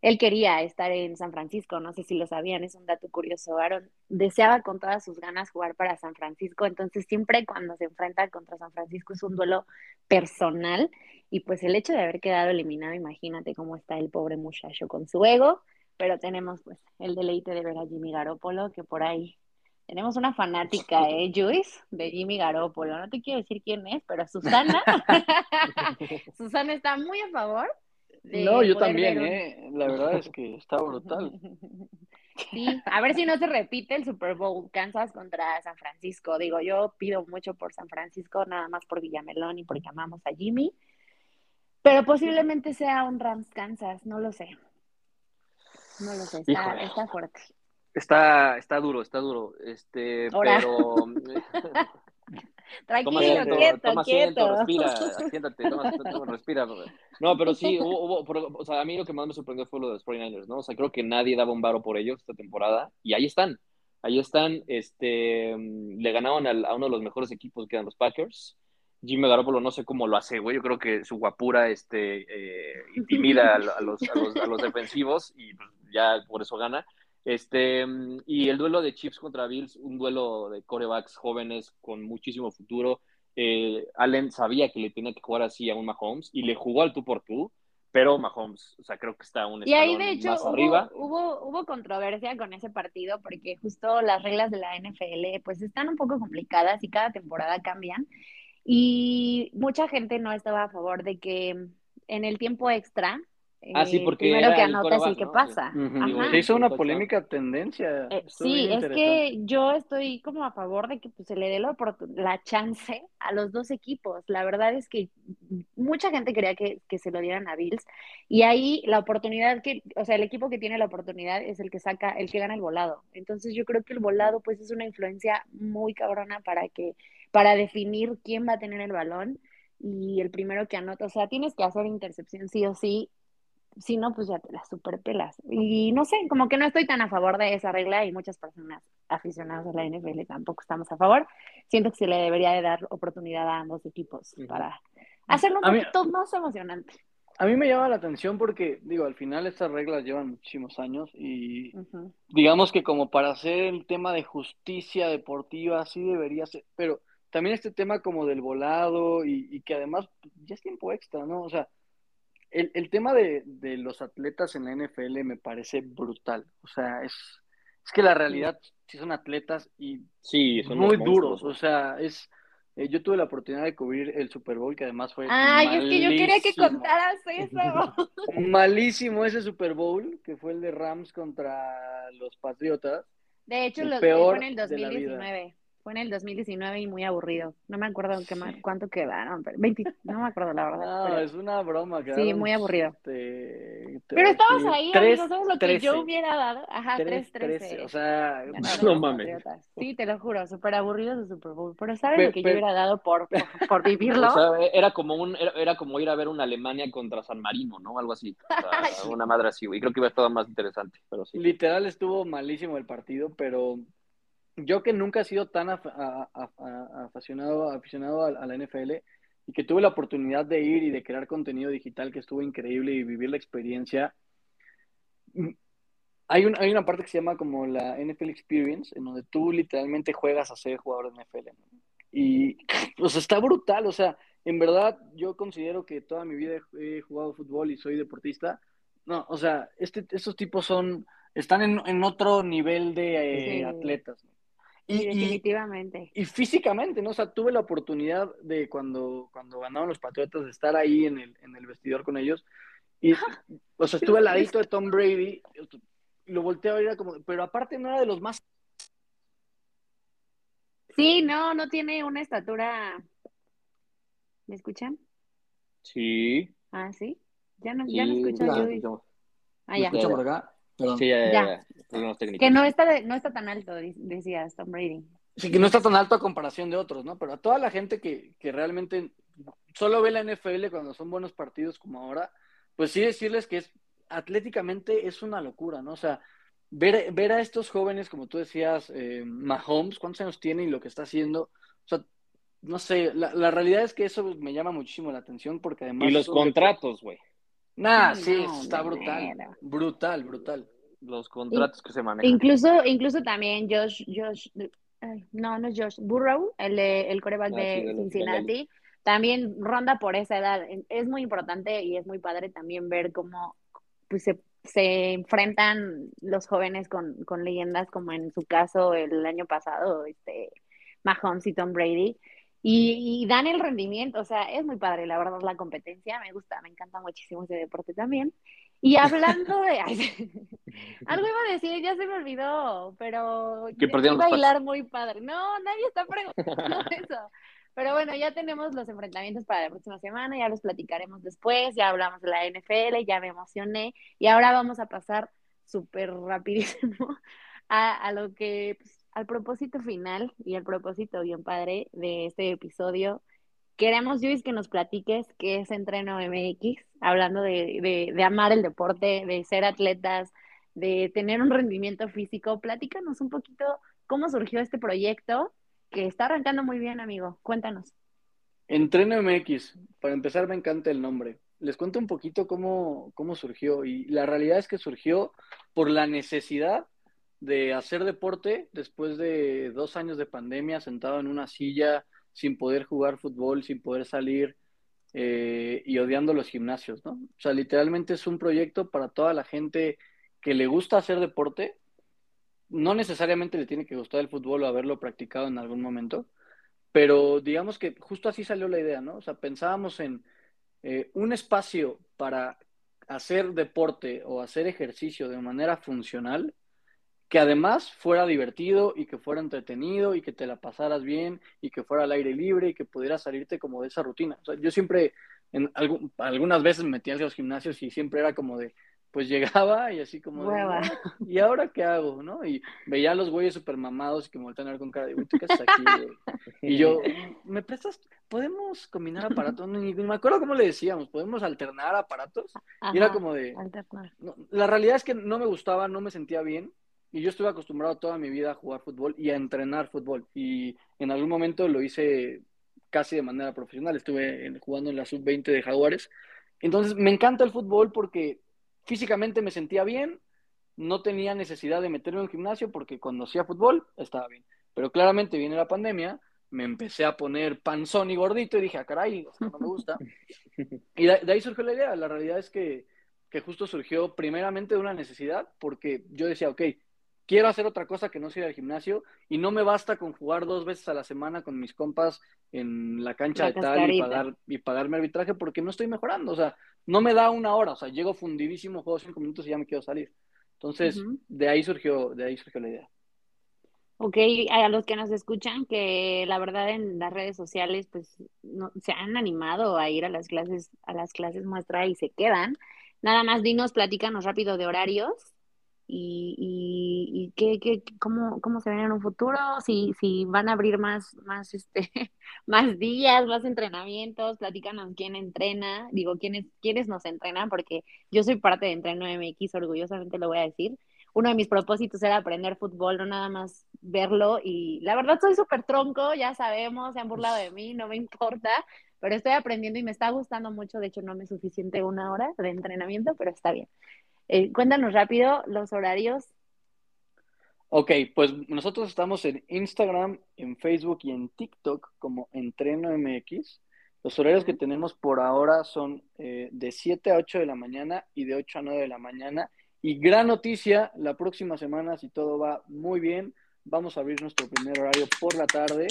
él quería estar en San Francisco. No sé si lo sabían, es un dato curioso. Aaron deseaba con todas sus ganas jugar para San Francisco. Entonces siempre cuando se enfrenta contra San Francisco es un duelo personal. Y pues el hecho de haber quedado eliminado, imagínate cómo está el pobre muchacho con su ego, pero tenemos pues el deleite de ver a Jimmy Garoppolo, que por ahí tenemos una fanática, ¿eh, Juice? De Jimmy Garoppolo. No te quiero decir quién es, pero Susana, Susana está muy a favor. de No, yo también, un- ¿eh? La verdad es que está brutal. Sí, a ver si no se repite el Super Bowl Kansas contra San Francisco. Digo, yo pido mucho por San Francisco, nada más por Villamelón y porque amamos a Jimmy. Pero posiblemente sea un Rams Kansas, no lo sé. No lo sé, está, está fuerte. Está, está duro, está duro. Este, pero. Toma Tranquilo, asiento, quieto, toma asiento, quieto. respira, siéntate, toma asiento, respira. No, pero sí, hubo, hubo- o sea, a mí lo que más me sorprendió fue lo de los 49ers, ¿no? O sea, creo que nadie daba un varo por ellos esta temporada y ahí están, ahí están, este, mm, le ganaron al- a uno de los mejores equipos que eran los Packers. Jimmy Garoppolo no sé cómo lo hace, güey, yo creo que su guapura, este, eh, intimida a, a los, a, los, a los defensivos y pues, ya por eso gana. Este, mm, y el duelo de Chiefs contra Bills, un duelo de corebacks jóvenes con muchísimo futuro. Eh, Allen sabía que le tenía que jugar así a un Mahomes y le jugó al tú por tú, pero Mahomes, o sea, creo que está un y ahí de hecho hubo, arriba. Hubo, hubo controversia con ese partido porque justo las reglas de la NFL pues están un poco complicadas y cada temporada cambian y mucha gente no estaba a favor de que en el tiempo extra Ah, sí, eh, porque primero que anota es el que pasa. Se hizo una polémica tendencia. Eh, sí, es que yo estoy como a favor de que pues, se le dé la, la chance a los dos equipos. La verdad es que mucha gente quería que, que, se lo dieran a Bills y ahí la oportunidad que, o sea, el equipo que tiene la oportunidad es el que saca, el que gana el volado. Entonces yo creo que el volado pues es una influencia muy cabrona para que, para definir quién va a tener el balón y el primero que anota, o sea, tienes que hacer intercepción sí o sí si no, pues ya te las superpelas. Y no sé, como que no estoy tan a favor de esa regla y muchas personas aficionadas a la NFL tampoco estamos a favor. Siento que se le debería de dar oportunidad a ambos equipos para hacerlo un poquito más emocionante. A mí me llama la atención porque, digo, al final estas reglas llevan muchísimos años y digamos que como para hacer el tema de justicia deportiva sí debería ser, pero también este tema como del volado y, y que además ya es tiempo extra, ¿no? O sea, el, el tema de, de, los atletas en la NFL me parece brutal. O sea, es, es que la realidad sí son atletas y sí, son muy duros. O sea, es. Eh, yo tuve la oportunidad de cubrir el Super Bowl, que además fue. Ay, es que yo quería que contaras eso. malísimo ese Super Bowl, que fue el de Rams contra los Patriotas. De hecho, lo fue en el 2019. Fue en el 2019 y muy aburrido. No me acuerdo qué más, cuánto quedaron, pero 20, no me acuerdo la verdad. No, es una broma. sí, muy aburrido. pero estabas ahí, tres, ¿sabes lo que yo hubiera dado? Ajá, 3-13. O sea, no mames. Sí, te lo juro, súper aburrido su Super Bowl. Pero ¿sabes lo que yo hubiera dado por, por, vivirlo? O sea, era como, un, era, como ir a ver una Alemania contra San Marino, ¿no? Algo así. una madre así, güey. Creo que iba a estar más interesante, pero sí. Literal estuvo malísimo el partido, pero yo que nunca he sido tan aficionado, aficionado a, la NFL y que tuve la oportunidad de ir y de crear contenido digital que estuvo increíble y vivir la experiencia. Mm, hay, un, hay una parte que se llama como la NFL Experience, en donde tú literalmente juegas a ser jugador de NFL. Y pues está brutal, o sea, en verdad yo considero que toda mi vida he, jugado fútbol y soy deportista. No, o sea, este, estos tipos son, están en, otro nivel de eh, atletas. Y, definitivamente. Y, físicamente, ¿no? O sea, tuve la oportunidad de cuando, cuando ganaron los Patriotas de estar ahí en el, en el vestidor con ellos. Y, o sea, estuve al ladito de Tom Brady, lo volteé a ver como, pero aparte no era de los más. Sí, no, no tiene una estatura. ¿Me escuchan? Sí. Ah, sí. Ya no, ya no escuchan. yo. Ah, ya. por acá? Sí, ya, Que no está, no está tan alto, decía Tom Brady. Sí, que no está tan alto a comparación de otros, ¿no? Pero a toda la gente que, que realmente solo ve la NFL cuando son buenos partidos como ahora, pues sí decirles que es atléticamente es una locura, ¿no? O sea, ver, ver a estos jóvenes, como tú decías, eh, Mahomes, cuántos años tiene y lo que está haciendo, o sea, no sé, la, la realidad es que eso me llama muchísimo la atención porque además... Y los contratos, güey. Nah, sí, está brutal. Brutal, brutal. Los contratos que se manejan. Incluso, incluso también Josh, Josh, no, no es Josh, Burrow, el, el coreback ah, de Cincinnati, también ronda por esa edad. Es muy importante y es muy padre también ver cómo pues, se, se enfrentan los jóvenes con, con leyendas, como en su caso el año pasado, este Mahomes y Tom Brady y, dan el rendimiento, o sea, es muy padre, la verdad, la competencia, me gusta, me encanta muchísimo ese deporte también. Y hablando de... algo iba a decir, ya se me olvidó, pero... Que bailar muy padre. No, nadie está preguntando eso. Pero bueno, ya tenemos los enfrentamientos para la próxima semana, ya los platicaremos después, ya hablamos de la NFL, ya me emocioné y ahora vamos a pasar súper rapidísimo a, a, lo que pues, al propósito final y al propósito bien padre de este episodio, queremos, Luis, que nos platiques qué es Entreno MX, hablando de, de, amar el deporte, de ser atletas, de tener un rendimiento físico. Platícanos un poquito cómo surgió este proyecto, que está arrancando muy bien, amigo. Cuéntanos. Entreno MX, para empezar me encanta el nombre. Les cuento un poquito cómo, cómo surgió y la realidad es que surgió por la necesidad de hacer deporte después de dos años de pandemia, sentado en una silla, sin poder jugar fútbol, sin poder salir eh, y odiando los gimnasios, ¿no? O sea, literalmente es un proyecto para toda la gente que le gusta hacer deporte. No necesariamente le tiene que gustar el fútbol o haberlo practicado en algún momento, pero digamos que justo así salió la idea, ¿no? O sea, pensábamos en eh, un espacio para hacer deporte o hacer ejercicio de manera funcional, que además fuera divertido y que fuera entretenido y que te la pasaras bien y que fuera al aire libre y que pudieras salirte como de esa rutina. O sea, yo siempre, en algunas veces me metía a los gimnasios y siempre era como de, pues llegaba y así como, ah, ¿y ahora qué hago? ¿no? Y veía a los güeyes súper mamados y que me voltean a ver con cara de, ¿tú qué haces aquí? Y yo, ¿me prestas? ¿Podemos combinar aparatos? Ni, me acuerdo cómo le decíamos, ¿podemos alternar aparatos? y era como de... la realidad es que no me gustaba, no me sentía bien. Y yo estuve acostumbrado toda mi vida a jugar fútbol y a entrenar fútbol. Y en algún momento lo hice casi de manera profesional. Estuve jugando en la sub-20 de Jaguares. Entonces, me encanta el fútbol porque físicamente me sentía bien, no tenía necesidad de meterme en un gimnasio porque cuando hacía fútbol estaba bien. Pero claramente viene la pandemia, me empecé a poner panzón y gordito y dije, ah, caray, no me gusta. Y de, ahí surgió la idea. La realidad es que, que justo surgió primeramente de una necesidad porque yo decía, ok, quiero hacer otra cosa que no sea el gimnasio y no me basta con jugar dos veces a la semana con mis compas en la cancha de tal y, pagar, y pagarme arbitraje porque no estoy mejorando. O sea, no me da una hora. O sea, llego fundidísimo, juego cinco minutos y ya me quiero salir. Entonces, de ahí surgió, de ahí surgió la idea. Ok, a los que nos escuchan, que la verdad en las redes sociales, pues no, se han animado a ir a las clases, a las clases muestra y se quedan. Nada más dinos, platícanos rápido de horarios y, y, y qué, qué, cómo, cómo se ven en un futuro, si, si van a abrir más, más, este, más días, más entrenamientos, platícanos quién entrena, digo, quiénes, quiénes nos entrenan, porque yo soy parte de Entreno MX, orgullosamente lo voy a decir. Uno de mis propósitos era aprender fútbol, no nada más verlo, y la verdad soy súper tronco, ya sabemos, se han burlado de mí, no me importa, pero estoy aprendiendo y me está gustando mucho, de hecho no me es suficiente una hora de entrenamiento, pero está bien. Eh, cuéntanos rápido los horarios. Ok, pues nosotros estamos en Instagram, en Facebook y en TikTok como Entreno MX. Los horarios que tenemos por ahora son eh, de 7 a 8 de la mañana y de 8 a 9 de la mañana. Y gran noticia, la próxima semana, si todo va muy bien, vamos a abrir nuestro primer horario por la tarde.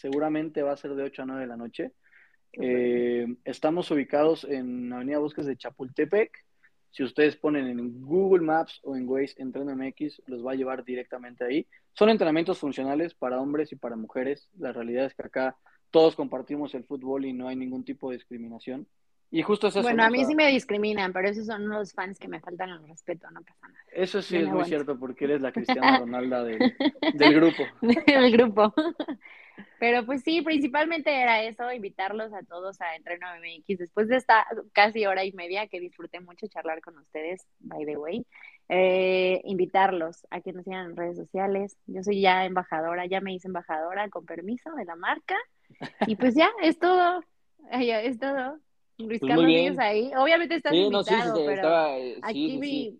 Seguramente va a ser de 8 a 9 de la noche. Eh, estamos ubicados en Avenida Bosques de Chapultepec, si ustedes ponen en Google Maps o en Waze Entreno MX, los va a llevar directamente ahí. Son entrenamientos funcionales para hombres y para mujeres. La realidad es que acá todos compartimos el fútbol y no hay ningún tipo de discriminación. Y justo es eso. Bueno, a mí sí me discriminan, pero esos son los fans que me faltan el respeto, no pasa nada. Eso sí es muy cierto, porque eres la Cristiana Ronalda del grupo. del grupo. Pero pues sí, principalmente era eso, invitarlos a todos a Entreno MX. Después de esta casi hora y media que disfruté mucho charlar con ustedes, by the way, eh, invitarlos a que nos sigan en redes sociales. Yo soy ya embajadora, ya me hice embajadora con permiso de la marca. Y pues ya, es todo. Es todo. Luis pues Carlos ahí. Obviamente estás invitado, pero eh, aquí mi,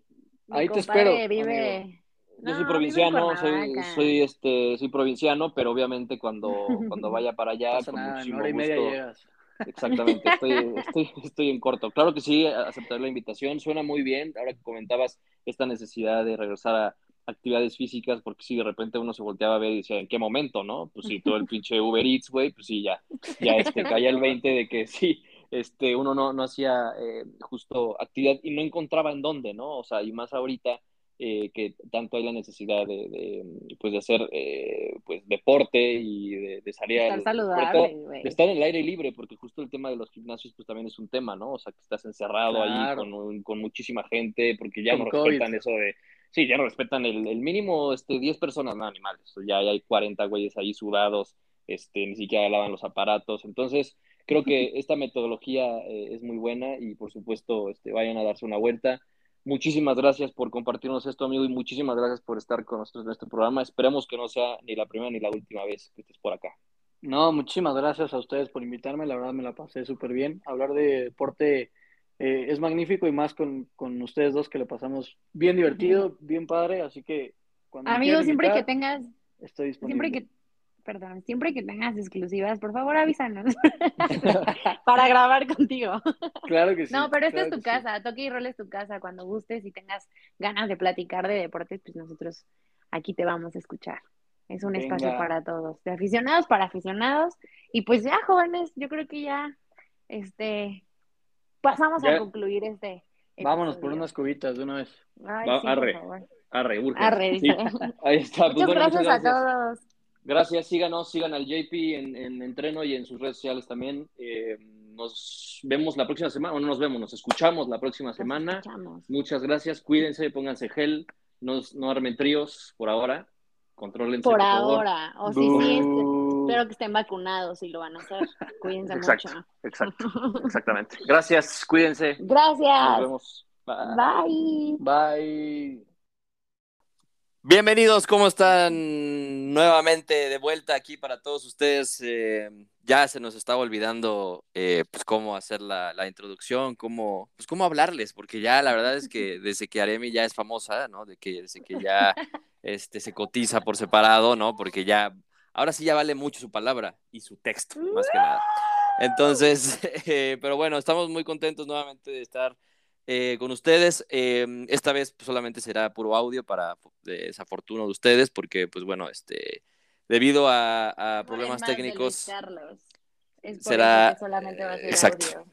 ahí te espero. vive... Yo soy provinciano, soy, soy, este, soy provinciano, pero obviamente cuando, cuando vaya para allá, con muchísimo hora y media llegas. Exactamente, estoy, estoy, estoy en corto. Claro que sí, aceptar la invitación, suena muy bien. Ahora que comentabas esta necesidad de regresar a actividades físicas, porque si de repente uno se volteaba a ver y decía, ¿en qué momento, no? Pues sí, todo el pinche Uber Eats, güey, pues sí, ya, ya este, caía el 20 de que sí, este, uno no, no hacía eh, justo actividad y no encontraba en dónde, ¿no? O sea, y más ahorita eh, que tanto hay la necesidad de, pues de hacer eh, pues deporte y de, salir estar saludable, de estar en el aire libre porque justo el tema de los gimnasios pues también es un tema no o sea que estás encerrado ahí con, con, muchísima gente porque ya no respetan eso de sí ya no respetan el, el mínimo este 10 personas no animales ya, ya hay 40 güeyes ahí sudados este ni siquiera lavan los aparatos. Entonces creo que esta metodología eh, es muy buena y por supuesto este vayan a darse una vuelta Muchísimas gracias por compartirnos esto, amigo, y muchísimas gracias por estar con nosotros en este programa. Esperemos que no sea ni la primera ni la última vez que estés por acá. No, muchísimas gracias a ustedes por invitarme. La verdad me la pasé súper bien. Hablar de deporte eh, es magnífico y más con, ustedes dos que le pasamos bien divertido, bien padre. Así que cuando Amigo, siempre que tengas. Estoy disponible. Siempre que perdón, siempre que tengas exclusivas, por favor avísanos para grabar contigo. Claro que sí. No, pero esta claro es tu sí. casa, toque y rol es tu casa. Cuando gustes y tengas ganas de platicar de deportes, pues nosotros aquí te vamos a escuchar. Es un espacio para todos, de aficionados para aficionados. Y pues ya, jóvenes, yo creo que ya, este, pasamos a concluir este. Vámonos por episodio. unas cubitas de una vez. Ay, Va- sí, por arre. favor. Arre, urge. Arre, Sí, ahí está. Pues Muchas bueno, gracias, muchas a todos. Gracias, síganos, sigan al JP en, en Entreno y en sus redes sociales también. Eh, nos vemos la próxima semana, o no nos vemos, nos escuchamos la próxima Nos semana. escuchamos. Muchas gracias, cuídense, pónganse gel, no, no armen tríos por ahora, contrólense. Por favor. ahora. O sí, sí, este, espero que estén vacunados y lo van a hacer. Cuídense Exacto, mucho. exacto, exactamente. Gracias, cuídense. Nos Gracias. vemos. Bye. Bye. Bye. Bienvenidos, ¿cómo están? Nuevamente de vuelta aquí para todos ustedes. Eh, ya se nos estaba olvidando eh, pues cómo hacer la, introducción, cómo, pues cómo hablarles, porque ya la verdad es que desde que Aremi ya es famosa, ¿no? De que desde que ya este, se cotiza por separado, ¿no? Porque ya, ahora sí ya vale mucho su palabra y su texto, más que nada. Entonces, eh, pero bueno, estamos muy contentos nuevamente de estar eh, con ustedes. Eh, esta vez pues, solamente será puro audio para desafortuno de ustedes, porque, pues bueno, este, debido a, a problemas técnicos. Es por será- eso que solamente va a ser exacto. audio.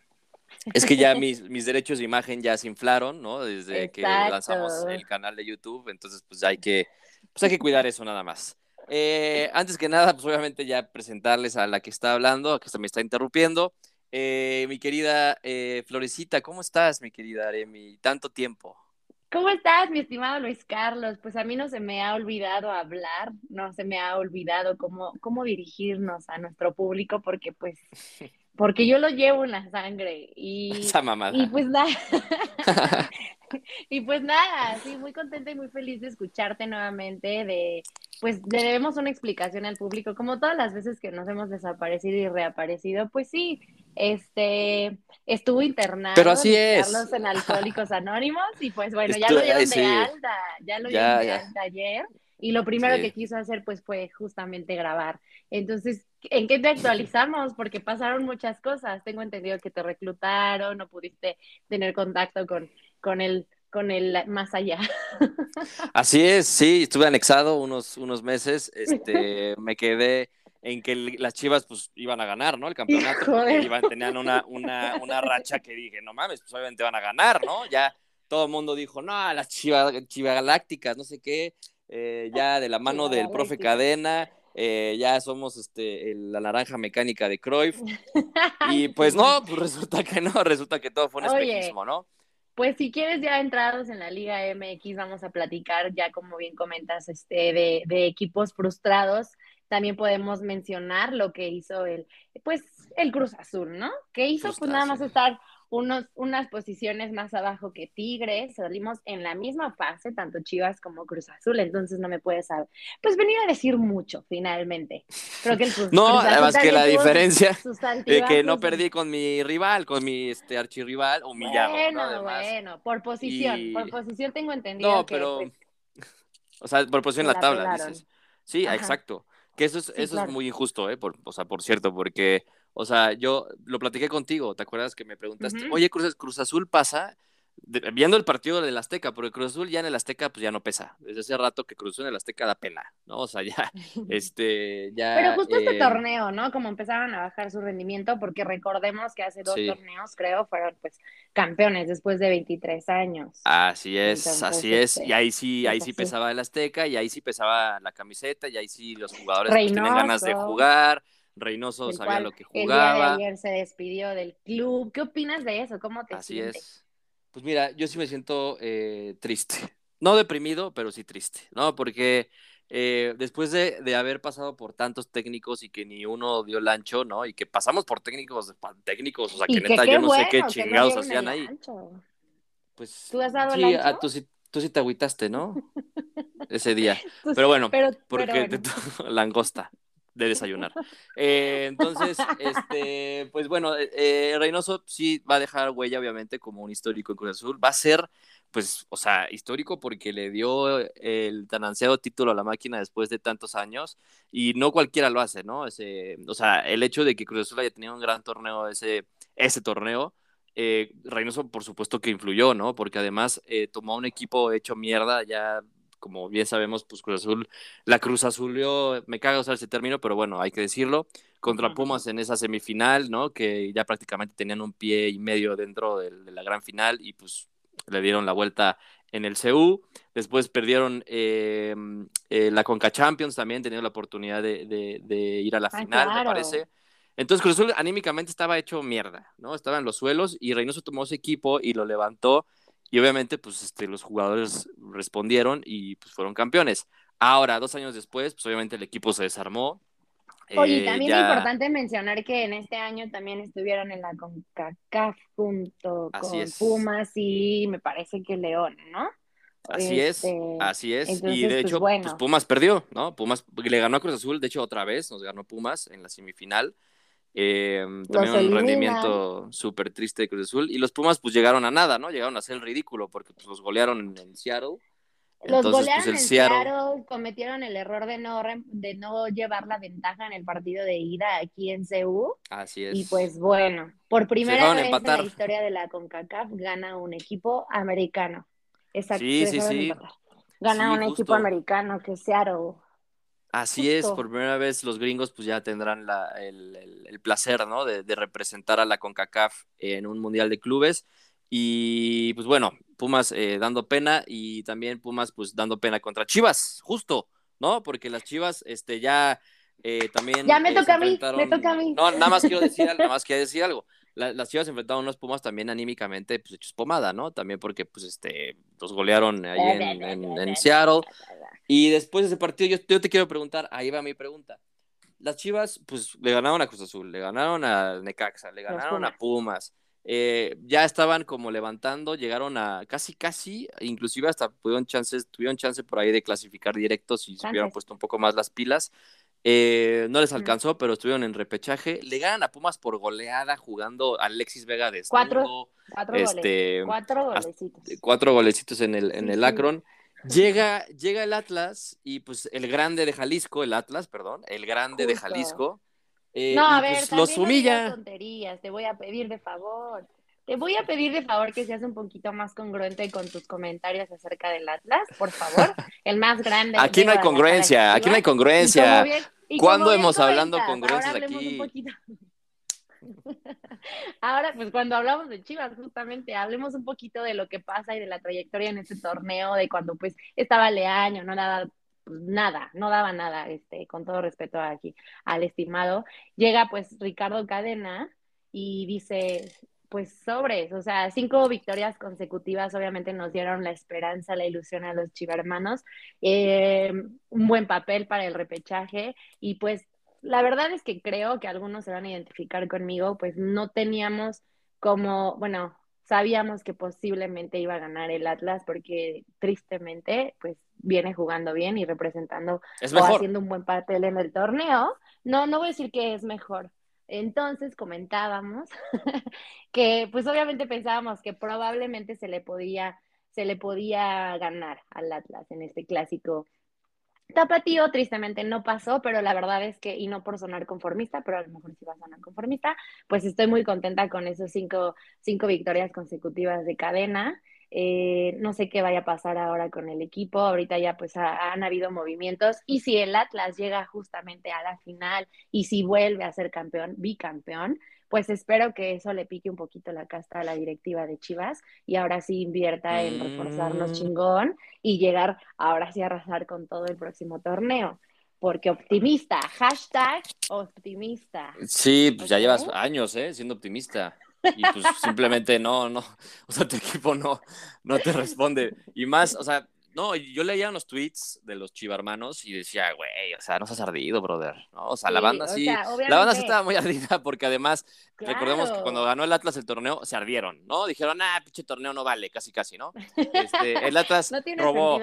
es que ya mis, mis derechos de imagen ya se inflaron, ¿no? Desde que lanzamos el canal de YouTube, entonces pues hay que, pues hay que cuidar eso nada más. Eh, antes que nada, pues obviamente ya presentarles a la que está hablando, a que se me está interrumpiendo. Eh, mi querida eh, Florecita, ¿cómo estás, mi querida Aremi? Tanto tiempo. ¿Cómo estás, mi estimado Luis Carlos? Pues a mí no se me ha olvidado hablar, no se me ha olvidado cómo, cómo dirigirnos a nuestro público, porque pues, porque yo lo llevo en la sangre y, Esa mamada. y pues nada, y pues nada, sí, muy contenta y muy feliz de escucharte nuevamente, de, pues le debemos una explicación al público, como todas las veces que nos hemos desaparecido y reaparecido, pues sí, este, estuvo internado Pero así es. Carlos en Alcohólicos Anónimos y pues bueno, ya lo dieron de alta, ya lo Ya, dieron de ya. alta ayer y lo primero Sí. que quiso hacer pues fue justamente grabar. Entonces, ¿en qué te actualizamos? Porque pasaron muchas cosas. Tengo entendido que te reclutaron, no pudiste tener contacto con, con el con el más allá. Así es, sí, estuve anexado unos, unos meses, este, me quedé en que las Chivas pues iban a ganar, ¿no? El campeonato, iban, tenían una, una, una racha que dije, no mames, pues obviamente van a ganar, ¿no? Ya todo el mundo dijo, no, las Chivas, Chivas Galácticas, no sé qué, eh, ya de la mano Chivas del profe. Cadena, eh, ya somos este, el- la naranja mecánica de Cruyff, y pues no, pues resulta que no, resulta que todo fue un espejismo, ¿no? Pues si quieres ya entrados en la Liga MX, vamos a platicar ya como bien comentas este de, de equipos frustrados. También podemos mencionar lo que hizo el, pues, el Cruz Azul, ¿no? Que hizo Cruz pues nada más estar unos, unas posiciones más abajo que Tigres. Salimos en la misma fase, tanto Chivas como Cruz Azul, entonces no me puedes saber. Pues venir a decir mucho, finalmente. Creo que el Cruz, No, Cruz Azul además que la diferencia de que no y- perdí con mi rival, con mi este archirrival, humillado, Bueno, ¿no? Bueno, por posición, Y- por posición tengo entendido No, que pero, pues, o sea, por posición en la la tabla, dices. Sí, Ajá. exacto. Que eso es, Sí, eso claro. es muy injusto, ¿eh? Por, o sea, por cierto, porque, o sea, yo lo platiqué contigo, ¿te acuerdas que me preguntaste, oye, Cruz, Cruz Azul pasa, de- viendo el partido del Azteca, porque Cruz Azul ya en el Azteca, pues ya no pesa. Desde hace rato que Cruz Azul en el Azteca da pena, ¿no? O sea, ya, este, ya. Pero justo este eh, torneo, ¿no? Como empezaron a bajar su rendimiento, porque recordemos que hace dos Sí. torneos, creo, fueron pues campeones después de 23 años. Así es, Entonces, así es. este, Y ahí sí, ahí sí así. pesaba el Azteca, y ahí sí pesaba la camiseta, y ahí sí los jugadores pues, tienen ganas de jugar. Reynoso el sabía lo que El día de jugaba. ayer se despidió del club. ¿Qué opinas de eso? ¿Cómo te Así sientes? es. Pues mira, yo sí me siento eh, triste. No deprimido, pero sí triste, ¿no? Porque eh, después de, de haber pasado por tantos técnicos y que ni uno dio el ancho, ¿no? Y que pasamos por técnicos, técnicos, o sea, que neta yo no sé qué no chingados hacían el ahí. ancho. Pues ¿Tú has dado el sí, ancho? ah, tú sí, tú sí te agüitaste, ¿no? Ese día. Pero bueno, pero, porque pero bueno. langosta. De desayunar. Eh, entonces, este, pues bueno, eh, Reynoso sí va a dejar huella, obviamente, como un histórico en Cruz Azul. Va a ser, pues, o sea, histórico porque le dio el tan ansiado título a la máquina después de tantos años y no cualquiera lo hace, ¿no? Ese, o sea, el hecho de que Cruz Azul haya tenido un gran torneo, ese, ese torneo, eh, Reynoso por supuesto que influyó, ¿no? Porque además eh, tomó un equipo hecho mierda ya como bien sabemos, pues Cruz Azul, la Cruz Azulió, me caga usar ese término, pero bueno, hay que decirlo, contra Pumas en esa semifinal, ¿no? Que ya prácticamente tenían un pie y medio dentro de, la gran final y pues le dieron la vuelta en el CU. Después perdieron eh, eh, la Conca Champions también, teniendo la oportunidad de, ir a la ah, final, me parece. Entonces Cruz Azul anímicamente estaba hecho mierda, ¿no? Estaba en los suelos y Reynoso tomó ese equipo y lo levantó y obviamente, pues este, los jugadores respondieron y pues fueron campeones. Ahora, dos años después, pues obviamente el equipo se desarmó. Oye, eh, también es importante mencionar que en este año también estuvieron en la CONCACAF junto con Pumas y me parece que León, ¿no? Así es, este, así es. y de pues, hecho, pues, Pumas perdió, ¿no? Pumas le ganó a Cruz Azul, de hecho, otra vez nos ganó Pumas en la semifinal. Eh, también un rendimiento súper triste de Cruz Azul. Y los Pumas pues llegaron a nada, ¿no? Llegaron a ser el ridículo porque pues, los golearon en, Seattle. Los pues, golearon en Seattle... cometieron el error de no, de no llevar la ventaja en el partido de ida aquí en CU. Así es. Y pues bueno, por primera vez en la historia de la CONCACAF gana un equipo americano. Exacto. Sí, sí, sí. Gana un equipo americano que es Seattle. Así es, por primera vez los gringos pues ya tendrán el, placer, ¿no? De, representar a la CONCACAF en un Mundial de Clubes. Y pues bueno, Pumas eh, dando pena y también Pumas pues dando pena contra Chivas, justo, ¿no? Porque las Chivas este, ya eh, también... Ya me eh, toca a mí, me toca a mí. No, nada más quiero decir, nada más quiero decir algo. las Chivas enfrentaron a unos Pumas también anímicamente pues hechos pomada, ¿no? También porque pues este, los golearon ahí en, en Seattle. Y después de ese partido, yo, te quiero preguntar, ahí va mi pregunta. Las Chivas, pues le ganaron a Cruz Azul, le ganaron a Necaxa, le ganaron a Pumas. Eh, ya estaban como levantando, llegaron a casi, casi, inclusive hasta tuvieron chances, tuvieron chance por ahí de clasificar directos y se hubieran puesto un poco más las pilas. Eh, no les alcanzó, pero estuvieron en repechaje. Le ganan a Pumas por goleada jugando Alexis Vega de cuatro, cuatro, este, cuatro golecitos. Cuatro golecitos en el, en el Akron. Llega, llega el Atlas y pues el grande de Jalisco, el Atlas, perdón, el grande de Jalisco. Eh, no, a ver, pues, los humilla. tonterías, te voy a pedir de favor. Te voy a pedir de favor que seas un poquito más congruente con tus comentarios acerca del Atlas, por favor. El más grande. Aquí no hay congruencia, aquí no hay congruencia. ¿Cuándo hemos hablado congruencias aquí? Ahora, pues cuando hablamos de Chivas, justamente, hablemos un poquito de lo que pasa y de la trayectoria en este torneo, de cuando pues estaba Leaño, no nada, pues, nada, no daba nada, este, con todo respeto aquí al estimado. Llega pues Ricardo Cadena y dice, pues sobres, o sea, cinco victorias consecutivas obviamente nos dieron la esperanza, la ilusión a los chivermanos, eh, un buen papel para el repechaje y pues la verdad es que creo que algunos se van a identificar conmigo, pues no teníamos como, bueno, sabíamos que posiblemente iba a ganar el Atlas porque tristemente, pues viene jugando bien y representando o haciendo un buen papel en el torneo. No, no voy a decir que es mejor. Entonces comentábamos que, pues obviamente pensábamos que probablemente se le podía, se le podía ganar al Atlas en este clásico Tapatío tristemente no pasó, pero la verdad es que, y no por sonar conformista, pero a lo mejor sí va a sonar conformista, pues estoy muy contenta con esos cinco, cinco victorias consecutivas de cadena. Eh, no sé qué vaya a pasar ahora con el equipo. Ahorita ya pues han habido movimientos. Y si el Atlas llega justamente a la final y si vuelve a ser campeón, bicampeón, pues espero que eso le pique un poquito la casta a la directiva de Chivas y ahora sí invierta en reforzarnos mm. chingón y llegar ahora sí a arrasar con todo el próximo torneo. Porque optimista, hashtag optimista. Sí, pues ya llevas años, ¿eh? Siendo optimista. Y pues simplemente no, no, o sea, tu equipo no, no te responde. Y más, o sea, no, yo leía unos tweets de los chivarmanos y decía, güey, o sea, no seas ardido, brother. ¿no? O sea, la banda sí, la banda sí estaba muy ardida porque además, recordemos que cuando ganó el Atlas el torneo, se ardieron, ¿no? Dijeron, ah, pinche torneo no vale, casi casi, ¿no? Este, el Atlas robó.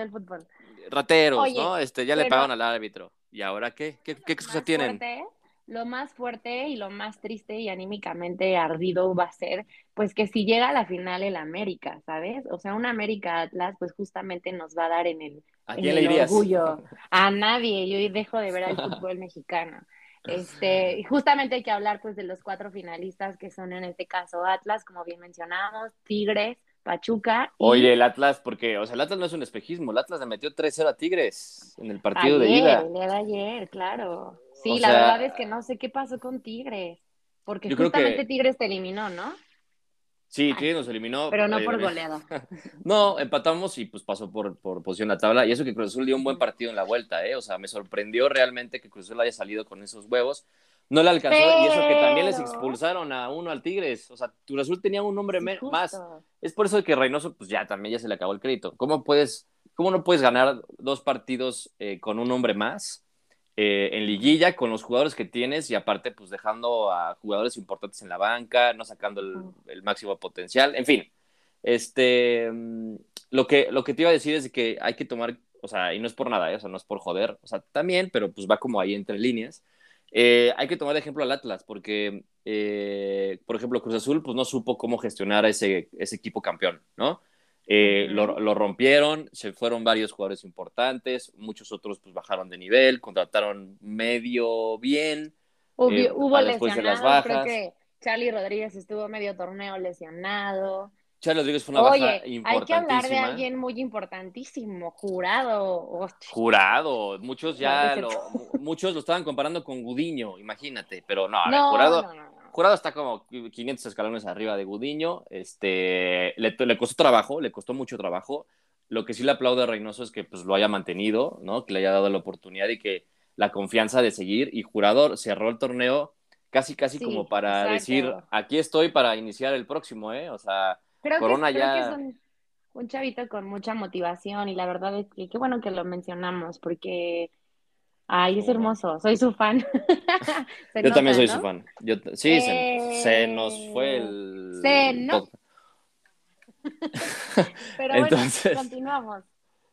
Rateros, ¿no? Este, ya le pagaron al árbitro. ¿Y ahora qué? ¿Qué, qué excusa tienen? fuerte, lo más fuerte y lo más triste y anímicamente ardido va a ser, pues que si llega a la final el América, ¿sabes? O sea, un América Atlas, pues justamente nos va a dar en el, ¿A en le el orgullo. A nadie, yo dejo de ver al fútbol mexicano. Este, justamente hay que hablar pues de los cuatro finalistas que son en este caso Atlas, como bien mencionamos, Tigres, Pachuca y Oye, el Atlas, porque, o sea, el Atlas no es un espejismo, el Atlas le metió 3-0 a Tigres en el partido de ida. el de ayer, claro. Sí, O la sea, verdad es que no sé qué pasó con Tigres, porque justamente que- Tigres te eliminó, ¿no? Sí, Tigres nos eliminó. Pero no eh, por goleada. No, empatamos y pues pasó por, por posición en la tabla. Y eso que Cruz Azul dio un buen partido en la vuelta, ¿eh? O sea, me sorprendió realmente que Cruz Azul haya salido con esos huevos. No le alcanzó y eso que también les expulsaron a uno al Tigres. O sea, Cruz Azul tenía un hombre Sí, más. Es por eso que Reynoso, pues ya también ya se le acabó el crédito. ¿Cómo puedes, cómo no puedes ganar dos partidos eh, con un hombre más eh, en liguilla con los jugadores que tienes y aparte, pues dejando a jugadores importantes en la banca, no sacando el, el máximo potencial? En fin, este, mm, lo que, lo que te iba a decir es que hay que tomar, o sea, y no es por nada, ¿eh? o sea, no es por joder, o sea, también, pero pues va como ahí entre líneas. Eh, hay que tomar de ejemplo al Atlas, porque, eh, por ejemplo, Cruz Azul, pues no supo cómo gestionar a ese, ese equipo campeón, ¿no? Eh, lo, lo rompieron, se fueron varios jugadores importantes, muchos otros pues bajaron de nivel, contrataron medio bien, Hubo, eh, hubo después de las lesionados, creo que Charlie Rodríguez estuvo medio torneo lesionado. Charles Rodríguez fue una baja Oye, hay que hablar de importantísima. alguien muy importantísimo, jurado. Jurado, muchos ya No, lo, muchos lo estaban comparando con Gudiño, imagínate, pero no, a ver, no, Jurado, no. Jurado está como 500 escalones arriba de Gudiño, este, le, le costó trabajo, le costó mucho trabajo. Lo que sí le aplaudo a Reynoso es que pues lo haya mantenido, ¿no? Que le haya dado la oportunidad y que la confianza de seguir. Y Jurado cerró el torneo casi, casi Sí, como para exacto. decir, aquí estoy para iniciar el próximo, ¿eh? O sea, Creo, Corona que, creo que ya- es un, un chavito con mucha motivación y la verdad es que qué bueno que lo mencionamos porque, ay, es hermoso, soy su fan. Se yo también soy ¿no? su fan. Yo, sí, se, Eh, se nos fue el... se no-. Pero Entonces- bueno, continuamos.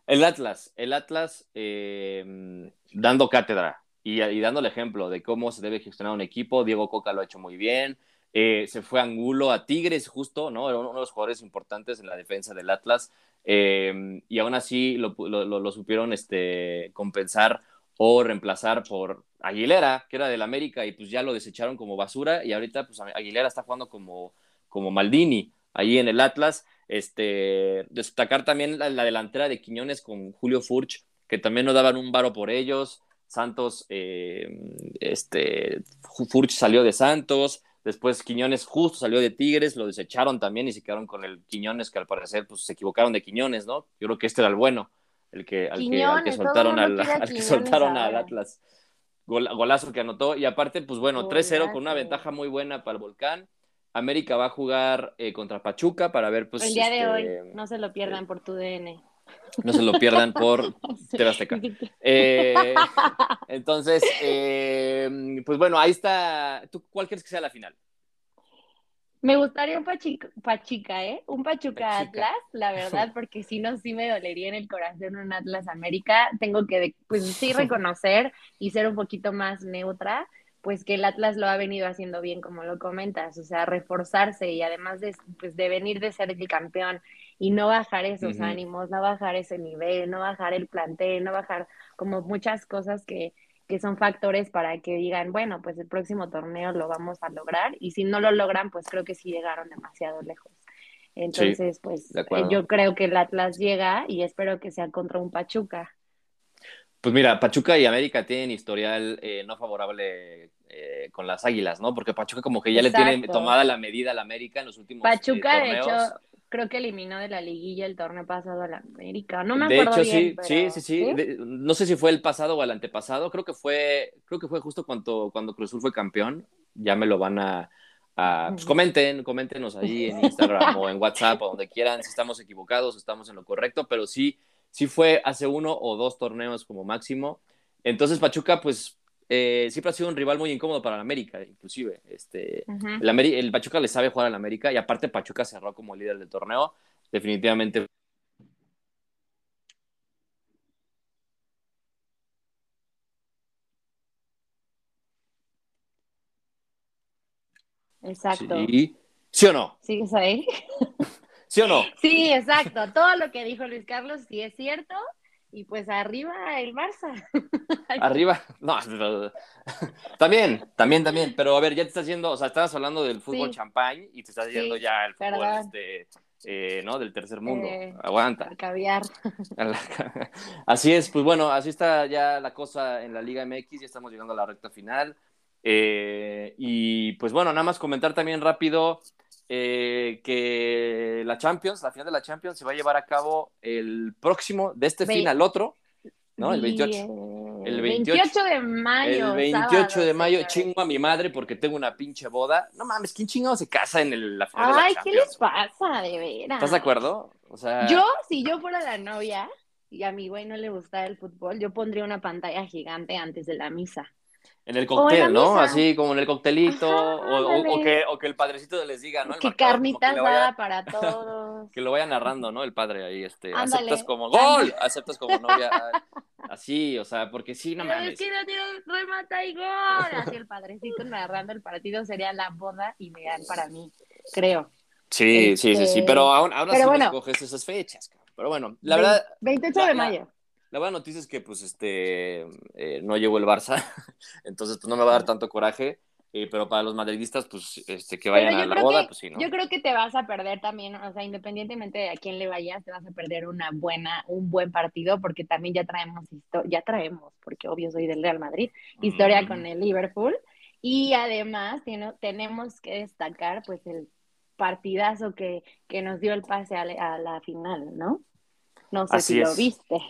El Atlas, el Atlas eh, dando cátedra y, y dando el ejemplo de cómo se debe gestionar un equipo. Diego Coca lo ha hecho muy bien. Eh, se fue Angulo a Tigres, justo, ¿no? Era uno de los jugadores importantes en la defensa del Atlas. eh, y aún así lo, lo- lo- lo supieron este, compensar o reemplazar por Aguilera, que era del América, y pues ya lo desecharon como basura. Y ahorita, pues Aguilera está jugando como, como Maldini ahí en el Atlas. Este, destacar también la, la delantera de Quiñones con Julio Furch, que también no daban un varo por ellos. Santos, eh, este, Furch salió de Santos, después Quiñones justo salió de Tigres, lo desecharon también y se quedaron con el Quiñones, que al parecer pues, se equivocaron de Quiñones, ¿no? Yo creo que este era el bueno, el que, al, que, al que soltaron, al, que Quiñones soltaron al. Atlas. Gol- golazo que anotó y aparte, pues bueno, 3-0 con una ventaja muy buena para el Volcán. América va a jugar eh, contra Pachuca para ver, pues. El día de este, hoy, no se lo pierdan por tu DN. no se lo pierdan por TV Azteca. Eh, entonces, eh, pues bueno, ahí está. ¿Tú cuál crees que sea la final? Me gustaría un Pachica, Pachica, ¿eh? Un Pachuca. Atlas, la verdad, porque si no, sí me dolería en el corazón un Atlas América. Tengo que, pues sí, reconocer y ser un poquito más neutra, pues que el Atlas lo ha venido haciendo bien, como lo comentas, o sea, reforzarse y además de, pues, de venir de ser el campeón y no bajar esos Ujú. ánimos, no bajar ese nivel, no bajar el plantel, no bajar como muchas cosas que, que son factores para que digan, bueno, pues el próximo torneo lo vamos a lograr y si no lo logran, pues creo que sí llegaron demasiado lejos. Entonces, pues de yo creo que el Atlas llega y espero que sea contra un Pachuca. Pues mira, Pachuca y América tienen historial eh, no favorable eh, con las Águilas, ¿no? Porque Pachuca como que ya le tiene tomada la medida a la América en los últimos eh, Pachuca, de torneos. hecho, creo que eliminó de la liguilla el torneo pasado a la América. No me de acuerdo hecho, bien, sí, pero- sí, sí, sí, De- no sé si fue el pasado o el antepasado. Creo que fue, creo que fue justo cuando, cuando Cruz Azul fue campeón. Ya me lo van a, a- pues comenten, coméntenos ahí en Instagram o en WhatsApp o donde quieran si estamos equivocados, o estamos en lo correcto, pero sí, sí fue hace uno o dos torneos como máximo. Entonces Pachuca, pues eh, siempre ha sido un rival muy incómodo para el América, inclusive. Este, el, el, Pachuca le sabe jugar al América y aparte Pachuca cerró como líder del torneo. Definitivamente. Exacto. Sí. ¿Sí o no? ¿Sigues ahí? ¿Sí o no? Sí, exacto. Todo lo que dijo Luis Carlos sí es cierto. Y pues arriba el Barça. Arriba, no, también, también, también, pero a ver, ya te estás yendo, o sea, estabas hablando del fútbol Sí. champán y te estás yendo Sí, ya al fútbol, perdón. este, eh, ¿no? Del tercer mundo, Eh, aguanta. Al caviar. Así es, pues bueno, así está ya la cosa en la Liga MX, ya estamos llegando a la recta final. Eh, y pues bueno, nada más comentar también rápido eh, que la Champions, la final de la Champions se va a llevar a cabo el próximo, de este Ve- fin al otro, ¿no? El 28. Y, eh, El 28 de mayo. El 28 sábado, de mayo chingo a mi madre porque tengo una pinche boda. No mames, ¿quién chingado se casa en el- la final de Ay, la ¿qué Champions? les pasa, de veras? ¿Estás de acuerdo? O sea, Yo, si yo fuera la novia y a mi güey no le gustara el fútbol, yo pondría una pantalla gigante antes de la misa. En el en cóctel, ¿no? Así como en el coctelito, Ajá, o, o- o ándale. que, o que el padrecito les diga, ¿no? El que marcador, como carnita que vaya- para todos. que lo vaya narrando, ¿no? El padre ahí, este, Ándale. aceptas como gol, aceptas como novia, así, o sea, porque sí, no mames. es que no tiene remata y gol. Así el padrecito narrando el partido sería la boda ideal para mí, creo. Sí, sí, sí, sí, Este, pero ahora, ahora pero sí bueno. escoges esas fechas, cabrón. pero bueno, la verdad, 28 la- de la- mayo. La buena noticia es que, pues, este, eh, no llegó el Barça, entonces, pues, no me va a dar tanto coraje, eh, pero para los madridistas, pues, este, que vayan a la boda, que- pues sí, ¿no? Yo creo que te vas a perder también, o sea, independientemente de a quién le vayas, te vas a perder una buena, un buen partido, porque también ya traemos historia, ya traemos, porque obvio soy del Real Madrid, historia Mm. con el Liverpool, y además tiene- tenemos que destacar, pues, el partidazo que, que nos dio el pase a, la- a la final, ¿no? No sé Así si lo viste,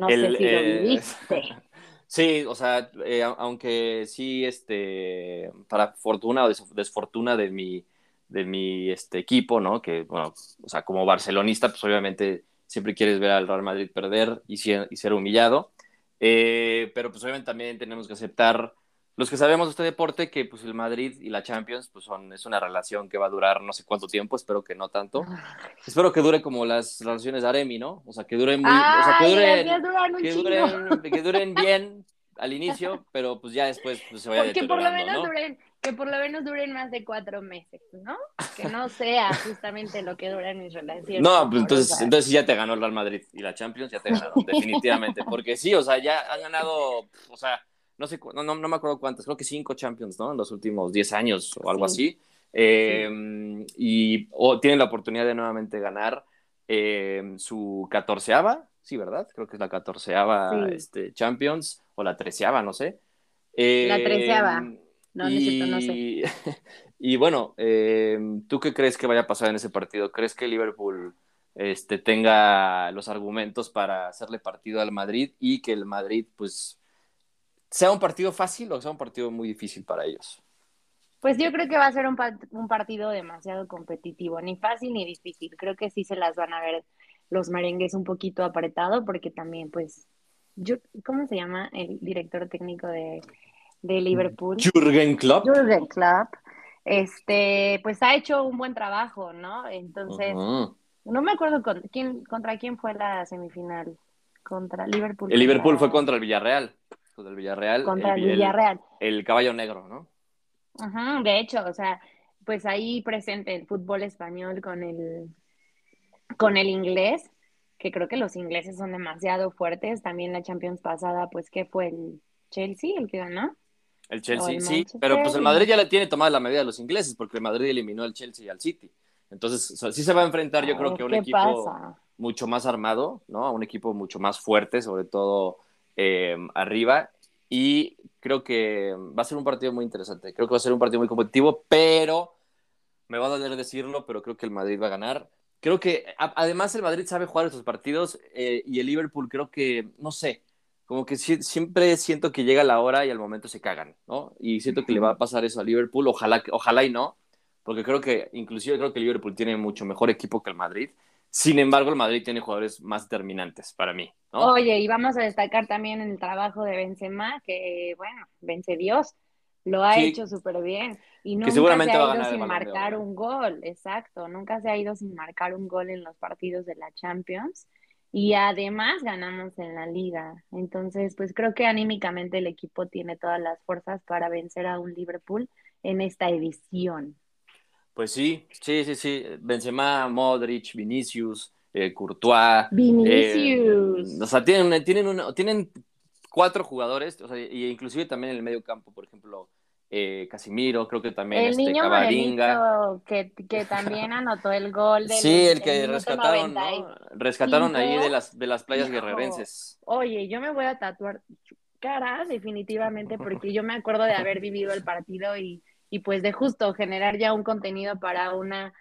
no El, sé si lo eh, viviste. Sí, o sea, eh, aunque sí, este, para fortuna o des- desfortuna de mi, de mi este, equipo, ¿no? Que, bueno, o sea, como barcelonista, pues obviamente siempre quieres ver al Real Madrid perder y, ser- y ser humillado. Eh, pero pues obviamente también tenemos que aceptar, los que sabemos de este deporte, que pues el Madrid y la Champions, pues son, es una relación que va a durar no sé cuánto tiempo, espero que no tanto. Espero que dure como las relaciones de Aremi, ¿no? O sea, que dure muy, o sea, que Ay, dure las mías duran un que duren, que duren bien al inicio, pero pues ya después pues, se vaya que por lo menos ¿no? duren, que por lo menos duren más de cuatro meses, ¿no? Que no sea justamente lo que duran mis relaciones. No, pues entonces, entonces ya te ganó el Real Madrid y la Champions ya te ganaron, definitivamente. Porque sí, o sea, ya han ganado, o sea, no sé, no, no, no me acuerdo cuántas, creo que cinco Champions, ¿no? En los últimos 10 años o algo Sí. así. Eh, Y o tienen la oportunidad de nuevamente ganar eh, su catorceava, sí, ¿verdad? Creo que es la catorceava Sí. este, Champions o la treceava, no sé. Eh, La treceava. No, cierto, no sé. y, y bueno, ¿tú qué crees que vaya a pasar en ese partido? ¿Crees que Liverpool este, tenga los argumentos para hacerle partido al Madrid y que el Madrid, pues, sea un partido fácil o sea un partido muy difícil para ellos? Pues yo creo que va a ser un, pa- un partido demasiado competitivo, ni fácil ni difícil. Creo que sí se las van a ver los merengues un poquito apretado, porque también, pues, yo, ¿cómo se llama el director técnico de, de Liverpool? Jürgen Klopp. Jürgen Klopp. Este, pues ha hecho un buen trabajo, ¿no? Entonces, no me acuerdo con, quién, contra quién fue la semifinal. Contra Liverpool. El Liverpool fue contra el Villarreal. Contra el Villarreal. contra el el, Villarreal. el caballo negro, ¿no? Ajá, de hecho, o sea, pues ahí presente el fútbol español con el con el inglés, que creo que los ingleses son demasiado fuertes. También la Champions pasada, pues que fue el Chelsea el que ganó. El Chelsea, el sí, pero pues el Madrid ya le tiene tomada la medida a los ingleses porque el Madrid eliminó al Chelsea y al City. Entonces, o sea, sí se va a enfrentar yo A creo ver que un equipo pasa. mucho más armado, ¿no? A un equipo mucho más fuerte, sobre todo eh, arriba. Y creo que va a ser un partido muy interesante. Creo que va a ser un partido muy competitivo, pero me va a doler decirlo, pero creo que el Madrid va a ganar. Creo que a- además el Madrid sabe jugar estos partidos eh, y el Liverpool creo que, no sé, como que si- siempre siento que llega la hora y al momento se cagan, ¿no? Y siento que le va a pasar eso a Liverpool, ojalá, ojalá y no, porque creo que, inclusive creo que el Liverpool tiene mucho mejor equipo que el Madrid. Sin embargo, el Madrid tiene jugadores más determinantes para mí, ¿no? Oye, y vamos a destacar también el trabajo de Benzema, que bueno, vence Dios, lo ha Sí. hecho súper bien. Y nunca seguramente se ha va a ido sin marcar un gol, exacto, nunca se ha ido sin marcar un gol en los partidos de la Champions. Y además ganamos en la liga. Entonces, pues creo que anímicamente el equipo tiene todas las fuerzas para vencer a un Liverpool en esta edición. Pues sí, sí, sí, sí. Benzema, Modric, Vinicius, eh, Courtois. Vinicius. Eh, o sea, tienen, tienen, tienen cuatro jugadores, o sea, y inclusive también en el medio campo, por ejemplo, eh, Casimiro, creo que también el este, niño Cavaringa. que, que también anotó el gol del Sí, el que rescataron, 90 y- ¿no? Rescataron ahí de las, de las playas Hijo. guerrerenses. Oye, yo me voy a tatuar cara definitivamente porque yo me acuerdo de haber vivido el partido y, y pues de justo generar ya un contenido para una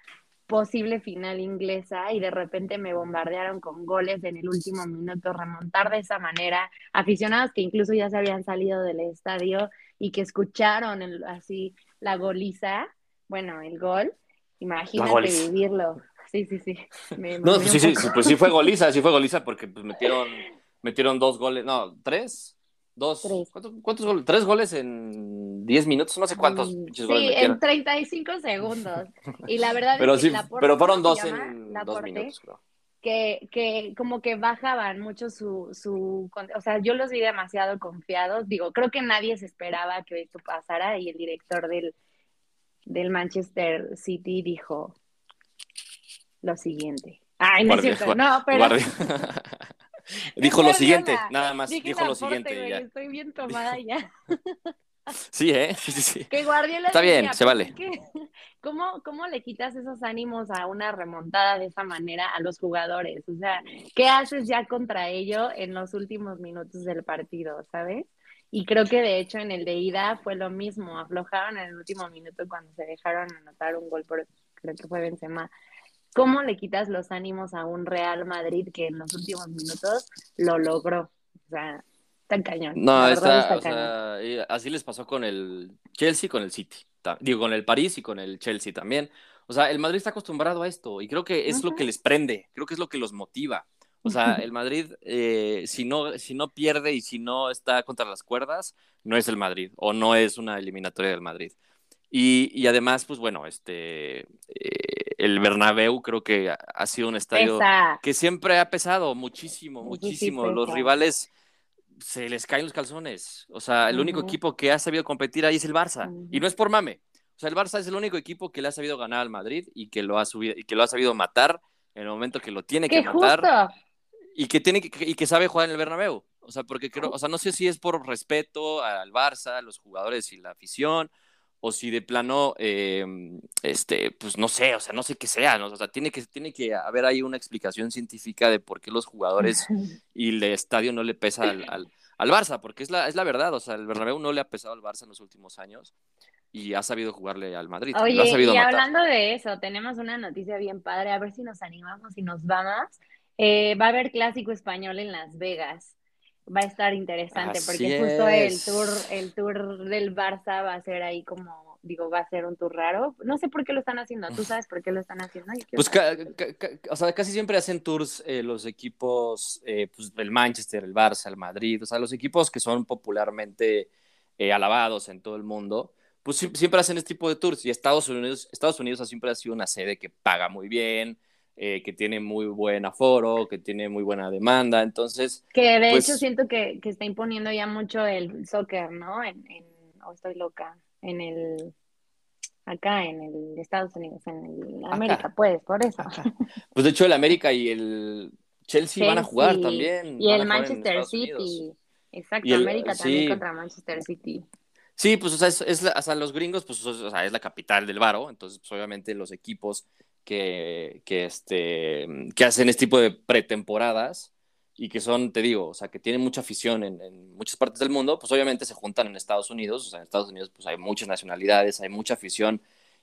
posible final inglesa y de repente me bombardearon con goles en el último minuto, remontar de esa manera, aficionados que incluso ya se habían salido del estadio y que escucharon el- así la goliza, bueno, el gol, imagínate vivirlo. Sí, sí, sí. Me No, sí, sí, pues sí fue goliza, sí fue goliza porque pues metieron, metieron dos goles, no, tres, dos, Tres. ¿cuántos, cuántos goles? Tres goles en diez minutos, no sé cuántos Mm, goles Sí, metieron. en 35 segundos. Y la verdad Pero es que sí, Laporte, pero fueron ¿cómo dos llama? en Laporte, dos minutos, creo. Que, que como que bajaban mucho su, su, o sea, yo los vi demasiado confiados. Digo, creo que nadie se esperaba que esto pasara y el director del, del Manchester City dijo lo siguiente. Ay, no Guardia- es cierto, no, pero dijo lo siguiente, nada más, dije dijo lo siguiente güey, ya. estoy bien tomada ya. Sí, ¿eh? Sí, sí, sí. Que Guardiola Está bien, decía, se pues, vale. es que, ¿cómo, ¿Cómo le quitas esos ánimos a una remontada de esa manera a los jugadores? O sea, ¿qué haces ya contra ello en los últimos minutos del partido, sabes? Y creo que de hecho en el de ida fue lo mismo, aflojaron en el último minuto cuando se dejaron anotar un gol por, creo que fue Benzema. ¿Cómo le quitas los ánimos a un Real Madrid que en los últimos minutos lo logró? O sea, tan cañón. No, está, o cañón. sea, así les pasó con el Chelsea y con el City. Digo, con el París y con el Chelsea también. O sea, el Madrid está acostumbrado a esto y creo que es lo que les prende, creo que es lo que los motiva. O sea, el Madrid, eh, si, no, si no pierde y si no está contra las cuerdas, no es el Madrid o no es una eliminatoria del Madrid. Y, y además, pues bueno, este, eh, el Bernabéu creo que ha, sido un estadio Pesa. que siempre ha pesado muchísimo, sí muchísimo. Los rivales se les caen los calzones. O sea, el único equipo que ha sabido competir ahí es el Barça. Y no es por mame. O sea, el Barça es el único equipo que le ha sabido ganar al Madrid y que lo ha subido y que lo ha sabido matar en el momento que lo tiene que Que matar justo. y que tiene que, y que sabe jugar en el Bernabéu. O sea, porque creo, o sea, no sé si es por respeto al Barça, a los jugadores y la afición, o si de plano, eh, este, pues no sé, o sea, no sé qué sea, ¿no? O sea, tiene que, tiene que haber ahí una explicación científica de por qué los jugadores y el estadio no le pesa al, al, al Barça, porque es la, es la verdad, o sea, el Bernabéu no le ha pesado al Barça en los últimos años y ha sabido jugarle al Madrid, lo ha Oye, sabido y matar. hablando de eso, tenemos una noticia bien padre, a ver si nos animamos y nos vamos. Eh, va a haber clásico español en Las Vegas. Va a estar interesante Así porque justo el tour, el tour del Barça va a ser ahí como, digo, va a ser un tour raro. No sé por qué lo están haciendo. ¿Tú sabes por qué lo están haciendo? Pues ca- ca- ca- o sea, casi siempre hacen tours eh, los equipos, eh, pues, el Manchester, el Barça, el Madrid, o sea, los equipos que son popularmente eh, alabados en todo el mundo, pues sie- siempre hacen este tipo de tours. Y Estados Unidos, Estados Unidos siempre ha sido una sede que paga muy bien, eh, que tiene muy buen aforo, que tiene muy buena demanda. Entonces, Que de pues- hecho siento que, que está imponiendo ya mucho el soccer, ¿no? En, en, o estoy loca, en el, acá en el Estados Unidos, en el América, pues, por eso. pues de hecho el América y el Chelsea, van a jugar también. Y el Manchester City. Unidos. Exacto, el- América también contra Manchester City. Sí, pues o sea, es, es la- o sea, los gringos, pues o sea, es la capital del varo, entonces pues, obviamente los equipos que, que, este, que hacen este tipo de pretemporadas y que son, te digo, o sea, que tienen mucha afición en, en muchas partes del mundo, pues obviamente se juntan en Estados Unidos, o sea, en Estados Unidos pues hay muchas nacionalidades, hay mucha afición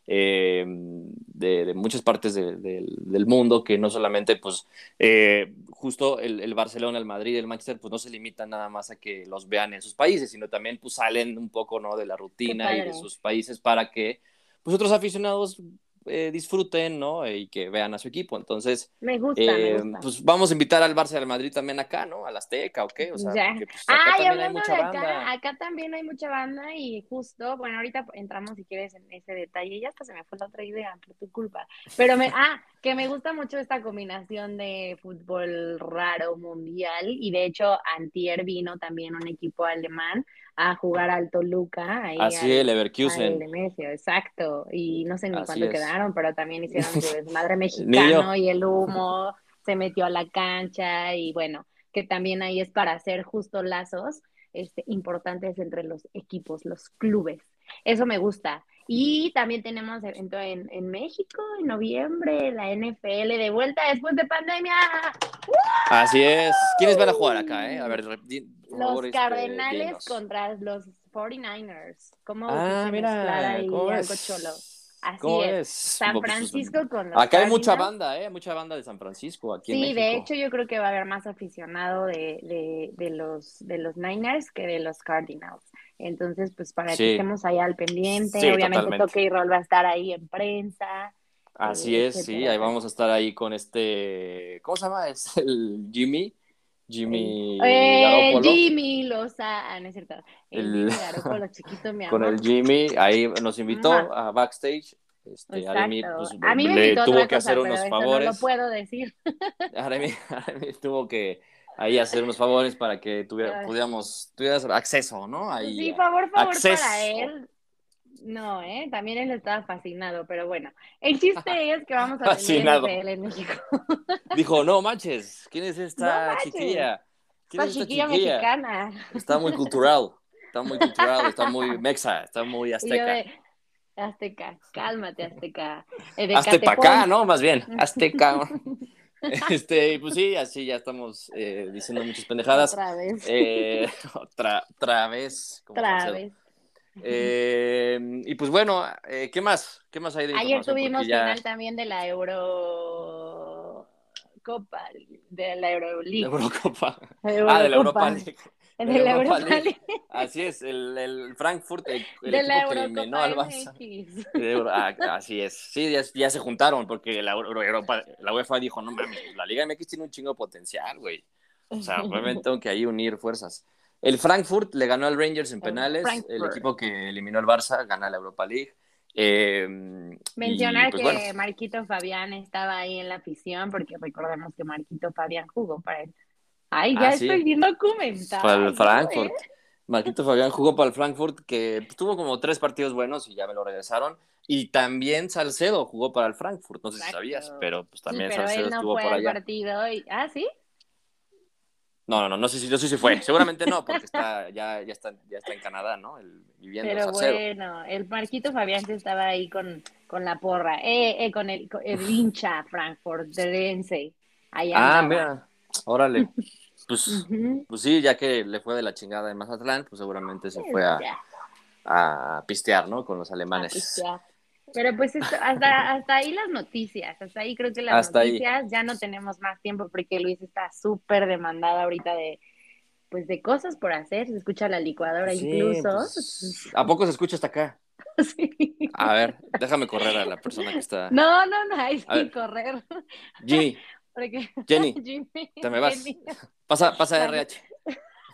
eh, de, de muchas partes de- del- del mundo que no solamente, pues, eh, justo el, el Barcelona, el Madrid, el Manchester, pues no se limitan nada más a que los vean en sus países, sino también pues salen un poco, ¿no? De la rutina y de sus países para que, pues, otros aficionados eh, disfruten, ¿no? Eh, Y que vean a su equipo. Entonces, Me gusta, eh, me gusta. pues vamos a invitar al Barça y al Madrid también acá, ¿no? Al Azteca, ¿o qué? O sea, Ya. porque, pues, acá Ay, también hay mucha de banda. acá, acá también hay mucha banda y justo, bueno, ahorita entramos si quieres en ese detalle, ya hasta se me fue la otra idea por tu culpa. Pero me, ah, que me gusta mucho esta combinación de fútbol raro mundial y de hecho antier vino también un equipo alemán a jugar al Toluca. Ahí Así al- el Leverkusen. al exacto. Y no sé ni Así cuánto es. quedaron, pero también hicieron su desmadre mexicano y el humo se metió a la cancha y bueno, que también ahí es para hacer justo lazos este, importantes entre los equipos, los clubes. Eso me gusta. Y también tenemos evento en, en México en noviembre, la NFL de vuelta después de pandemia. Así es. ¿Quiénes van a jugar acá, eh? A ver, re- di- por Los favor, este, Cardenales contra los 49ers. ¿Cómo Ah, mezclar mira, ahí ¿cómo algo es? cholo? Así ¿Cómo es. San pues, Francisco con los Acá hay mucha banda, ¿eh? Mucha banda de San Francisco aquí en Sí, México. de hecho yo creo que va a haber más aficionado de, de, de los, de los Niners que de los Cardinals. Entonces, pues para Sí. que estemos ahí al pendiente, Sí, obviamente totalmente. Toque y Roll va a estar ahí en prensa. Así eh, es, sí, ahí vamos a estar ahí con este, ¿cómo se llama? Es el Jimmy, Jimmy Eh. Jimmy Loza, ah, no es cierto. El, El- Jimmy Garoppolo chiquito, mi Con amor. el Jimmy, ahí nos invitó Ajá. a backstage. Este. Aremi, pues, a mí me le tuvo que cosa, hacer unos favores. no lo puedo decir. Aremi, Aremi tuvo que ahí hacer unos favores para que tuviera, pudiéramos, tuvieras acceso, ¿no? Ahí, sí, favor, favor acceso. para él. No, ¿eh? También él estaba fascinado, pero bueno. El chiste es que vamos a tener. NFL en México. Dijo, no manches, ¿quién es esta No chiquilla? ¿Quién Esta es esta chiquilla chiquilla? mexicana. Está muy cultural, está muy cultural, está muy mexa, está muy azteca. de, Azteca, cálmate, Azteca. Eh, acá, Catepón. ¿no? Más bien, azteca. Este, pues sí, así ya estamos eh, diciendo muchas pendejadas. Otra vez. Eh, otra, otra vez. Otra vez. Eh, y pues bueno, eh, ¿qué más? ¿Qué más hay de Ayer tuvimos ya- final también de la Euro Copa, de la Euroleague. La Eurocopa. Ah, de la Europa League. De de la Europa Europa League. League. Así es, el, el Frankfurt, el, el De la que eliminó al Eurocopa Barça. Euro- ah, así es. Sí, ya, ya se juntaron porque la, Euro- Europa, la UEFA dijo, no mames, la Liga MX tiene un chingo de potencial, güey. O sea, obviamente tengo que ahí unir fuerzas. El Frankfurt le ganó al Rangers en penales. El Frankfurt. equipo que eliminó al Barça gana la Europa League. Eh, Mencionar y, pues, que bueno, Marquito Fabián estaba ahí en la afición, porque recordemos que Marquito Fabián jugó para él. Ay, ya Ah, sí. estoy viendo comentarios. para el Frankfurt. ¿eh? Marquito Fabián jugó para el Frankfurt, que tuvo como tres partidos buenos y ya me lo regresaron. Y también Salcedo jugó para el Frankfurt, no sé si sabías, pero pues también sí, pero Salcedo él no estuvo fue por al allá. partido. Y... Ah, ¿sí? No, no, no, no sé si, no sé si fue. Seguramente no, porque está, ya, ya, está, ya está en Canadá, ¿no? El, viviendo Pero bueno, el Marquito Fabián sí estaba ahí con, con la porra, eh, eh, con el, con el hincha Frankfurt, de Ahí Ah, andaba. mira, órale. Pues, pues sí, ya que le fue de la chingada en Mazatlán, pues seguramente se fue a, a pistear, ¿no? Con los a alemanes. pistear. Pero pues esto- hasta, hasta ahí las noticias, hasta ahí creo que las Hasta ahí. noticias ya no tenemos más tiempo porque Luis está súper demandado ahorita de pues de cosas por hacer, se escucha la licuadora Sí, incluso. pues, ¿A poco se escucha hasta acá? Sí. A ver, déjame correr a la persona que está. No, no, no, hay que correr. Jimmy, Porque Jenny, Jimmy, te me vas. Jenny. pasa, pasa. RH.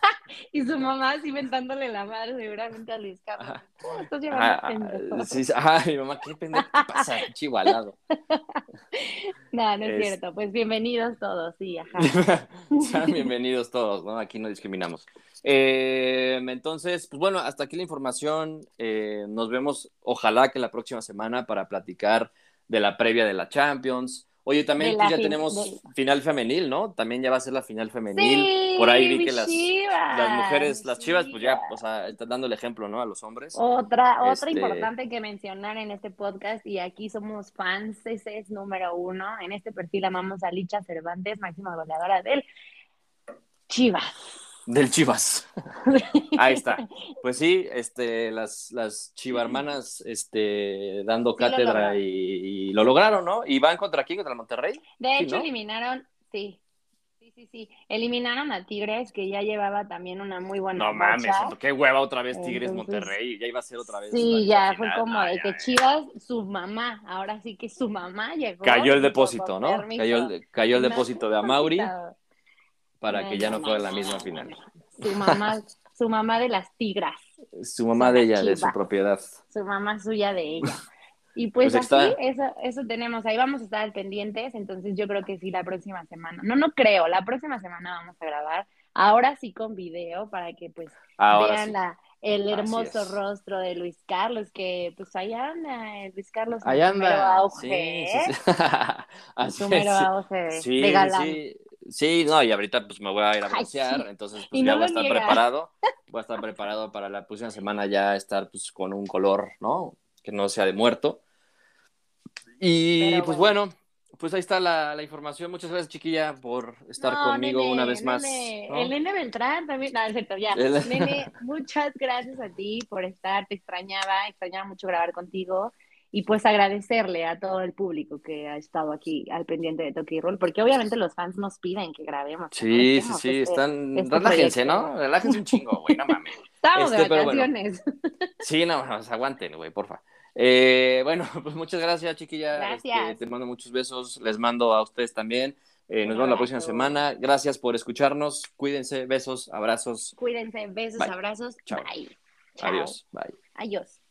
Y su mamá así mentándole la madre seguramente a Luis Carlos. ¿Cómo estás llevando Ah, pendejo? sí, ajá, mi mamá, ¿qué pendejo te pasa? Chihualado. No, no es, Es- cierto. Pues bienvenidos todos, sí, ajá. Bienvenidos todos, ¿no? Aquí no discriminamos. Eh, entonces, pues bueno, hasta aquí la información. Eh, nos vemos, ojalá que la próxima semana para platicar de la previa de la Champions. Oye, también pues, ya tenemos de- final femenil, ¿no? También ya va a ser la final femenil. Sí, Por ahí vi que las, chivas, las mujeres, las chivas, pues ya, o sea, están dando el ejemplo, ¿no? A los hombres. Otra, otra Este- importante que mencionar en este podcast, y aquí somos fans, ese es número uno. En este perfil amamos a Licha Cervantes, máxima goleadora del Chivas. Del Chivas. Ahí está. Pues sí, este, las, las chivarmanas este, dando Sí cátedra y, y lo lograron, ¿no? ¿Y van contra quién? ¿Contra el Monterrey? De Sí, hecho, ¿no? eliminaron, sí, sí, sí, sí, eliminaron a Tigres, que ya llevaba también una muy buena No mames, qué hueva otra vez Tigres Entonces, Monterrey. Ya iba a ser otra vez. Sí, ya fue como de que. Chivas, su mamá, ahora sí que su mamá llegó. Cayó el depósito, "Con ¿no? permiso". Cayó el, cayó el depósito de Amauri. Para que ya no fuera la misma final. Su mamá, su mamá de las tigras, Su mamá de ella, de su propiedad. su mamá suya de ella. Y pues, Pues así, está. eso, eso tenemos, ahí vamos a estar pendientes, entonces yo creo que sí, la próxima semana, no, no creo, la próxima semana vamos a grabar, ahora sí con video, para que pues Ahora vean sí. la, el hermoso rostro de Luis Carlos, que pues ahí anda, eh, Luis Carlos Ahí anda, mero Sí, auge, sí, ¿eh? sí. Así es. auge de galán. sí, sí, no, y ahorita pues me voy a ir a Ay, broncear, sí. entonces Y pues no ya voy a estar preparado, voy a estar preparado para la próxima semana ya estar pues con un color, ¿no? Que no sea de muerto. Y Pero pues bueno. bueno, pues ahí está la, la información. Muchas gracias, chiquilla, por estar No, conmigo nene, una vez más. ¿no? El nene Beltrán también, no, es cierto, ya. El- Nene, muchas gracias a ti por estar, te extrañaba, extrañaba mucho grabar contigo y pues agradecerle a todo el público que ha estado aquí al pendiente de Toki Roll, porque obviamente los fans nos piden que grabemos. Sí, sí, sí, este- están... este Relájense. ¿no? Relájense un chingo, güey, no mames. Estamos Este, de bueno. vacaciones. Sí, no, no, aguanten, güey, porfa. Eh, bueno, pues muchas gracias, chiquilla. Gracias. Este, te mando muchos besos, les mando a ustedes también. Eh, nos vemos la próxima semana. Gracias por escucharnos. Cuídense, besos, abrazos. Cuídense, besos, Bye. abrazos. Chao. Bye. Chao. Adiós. Bye. Adiós.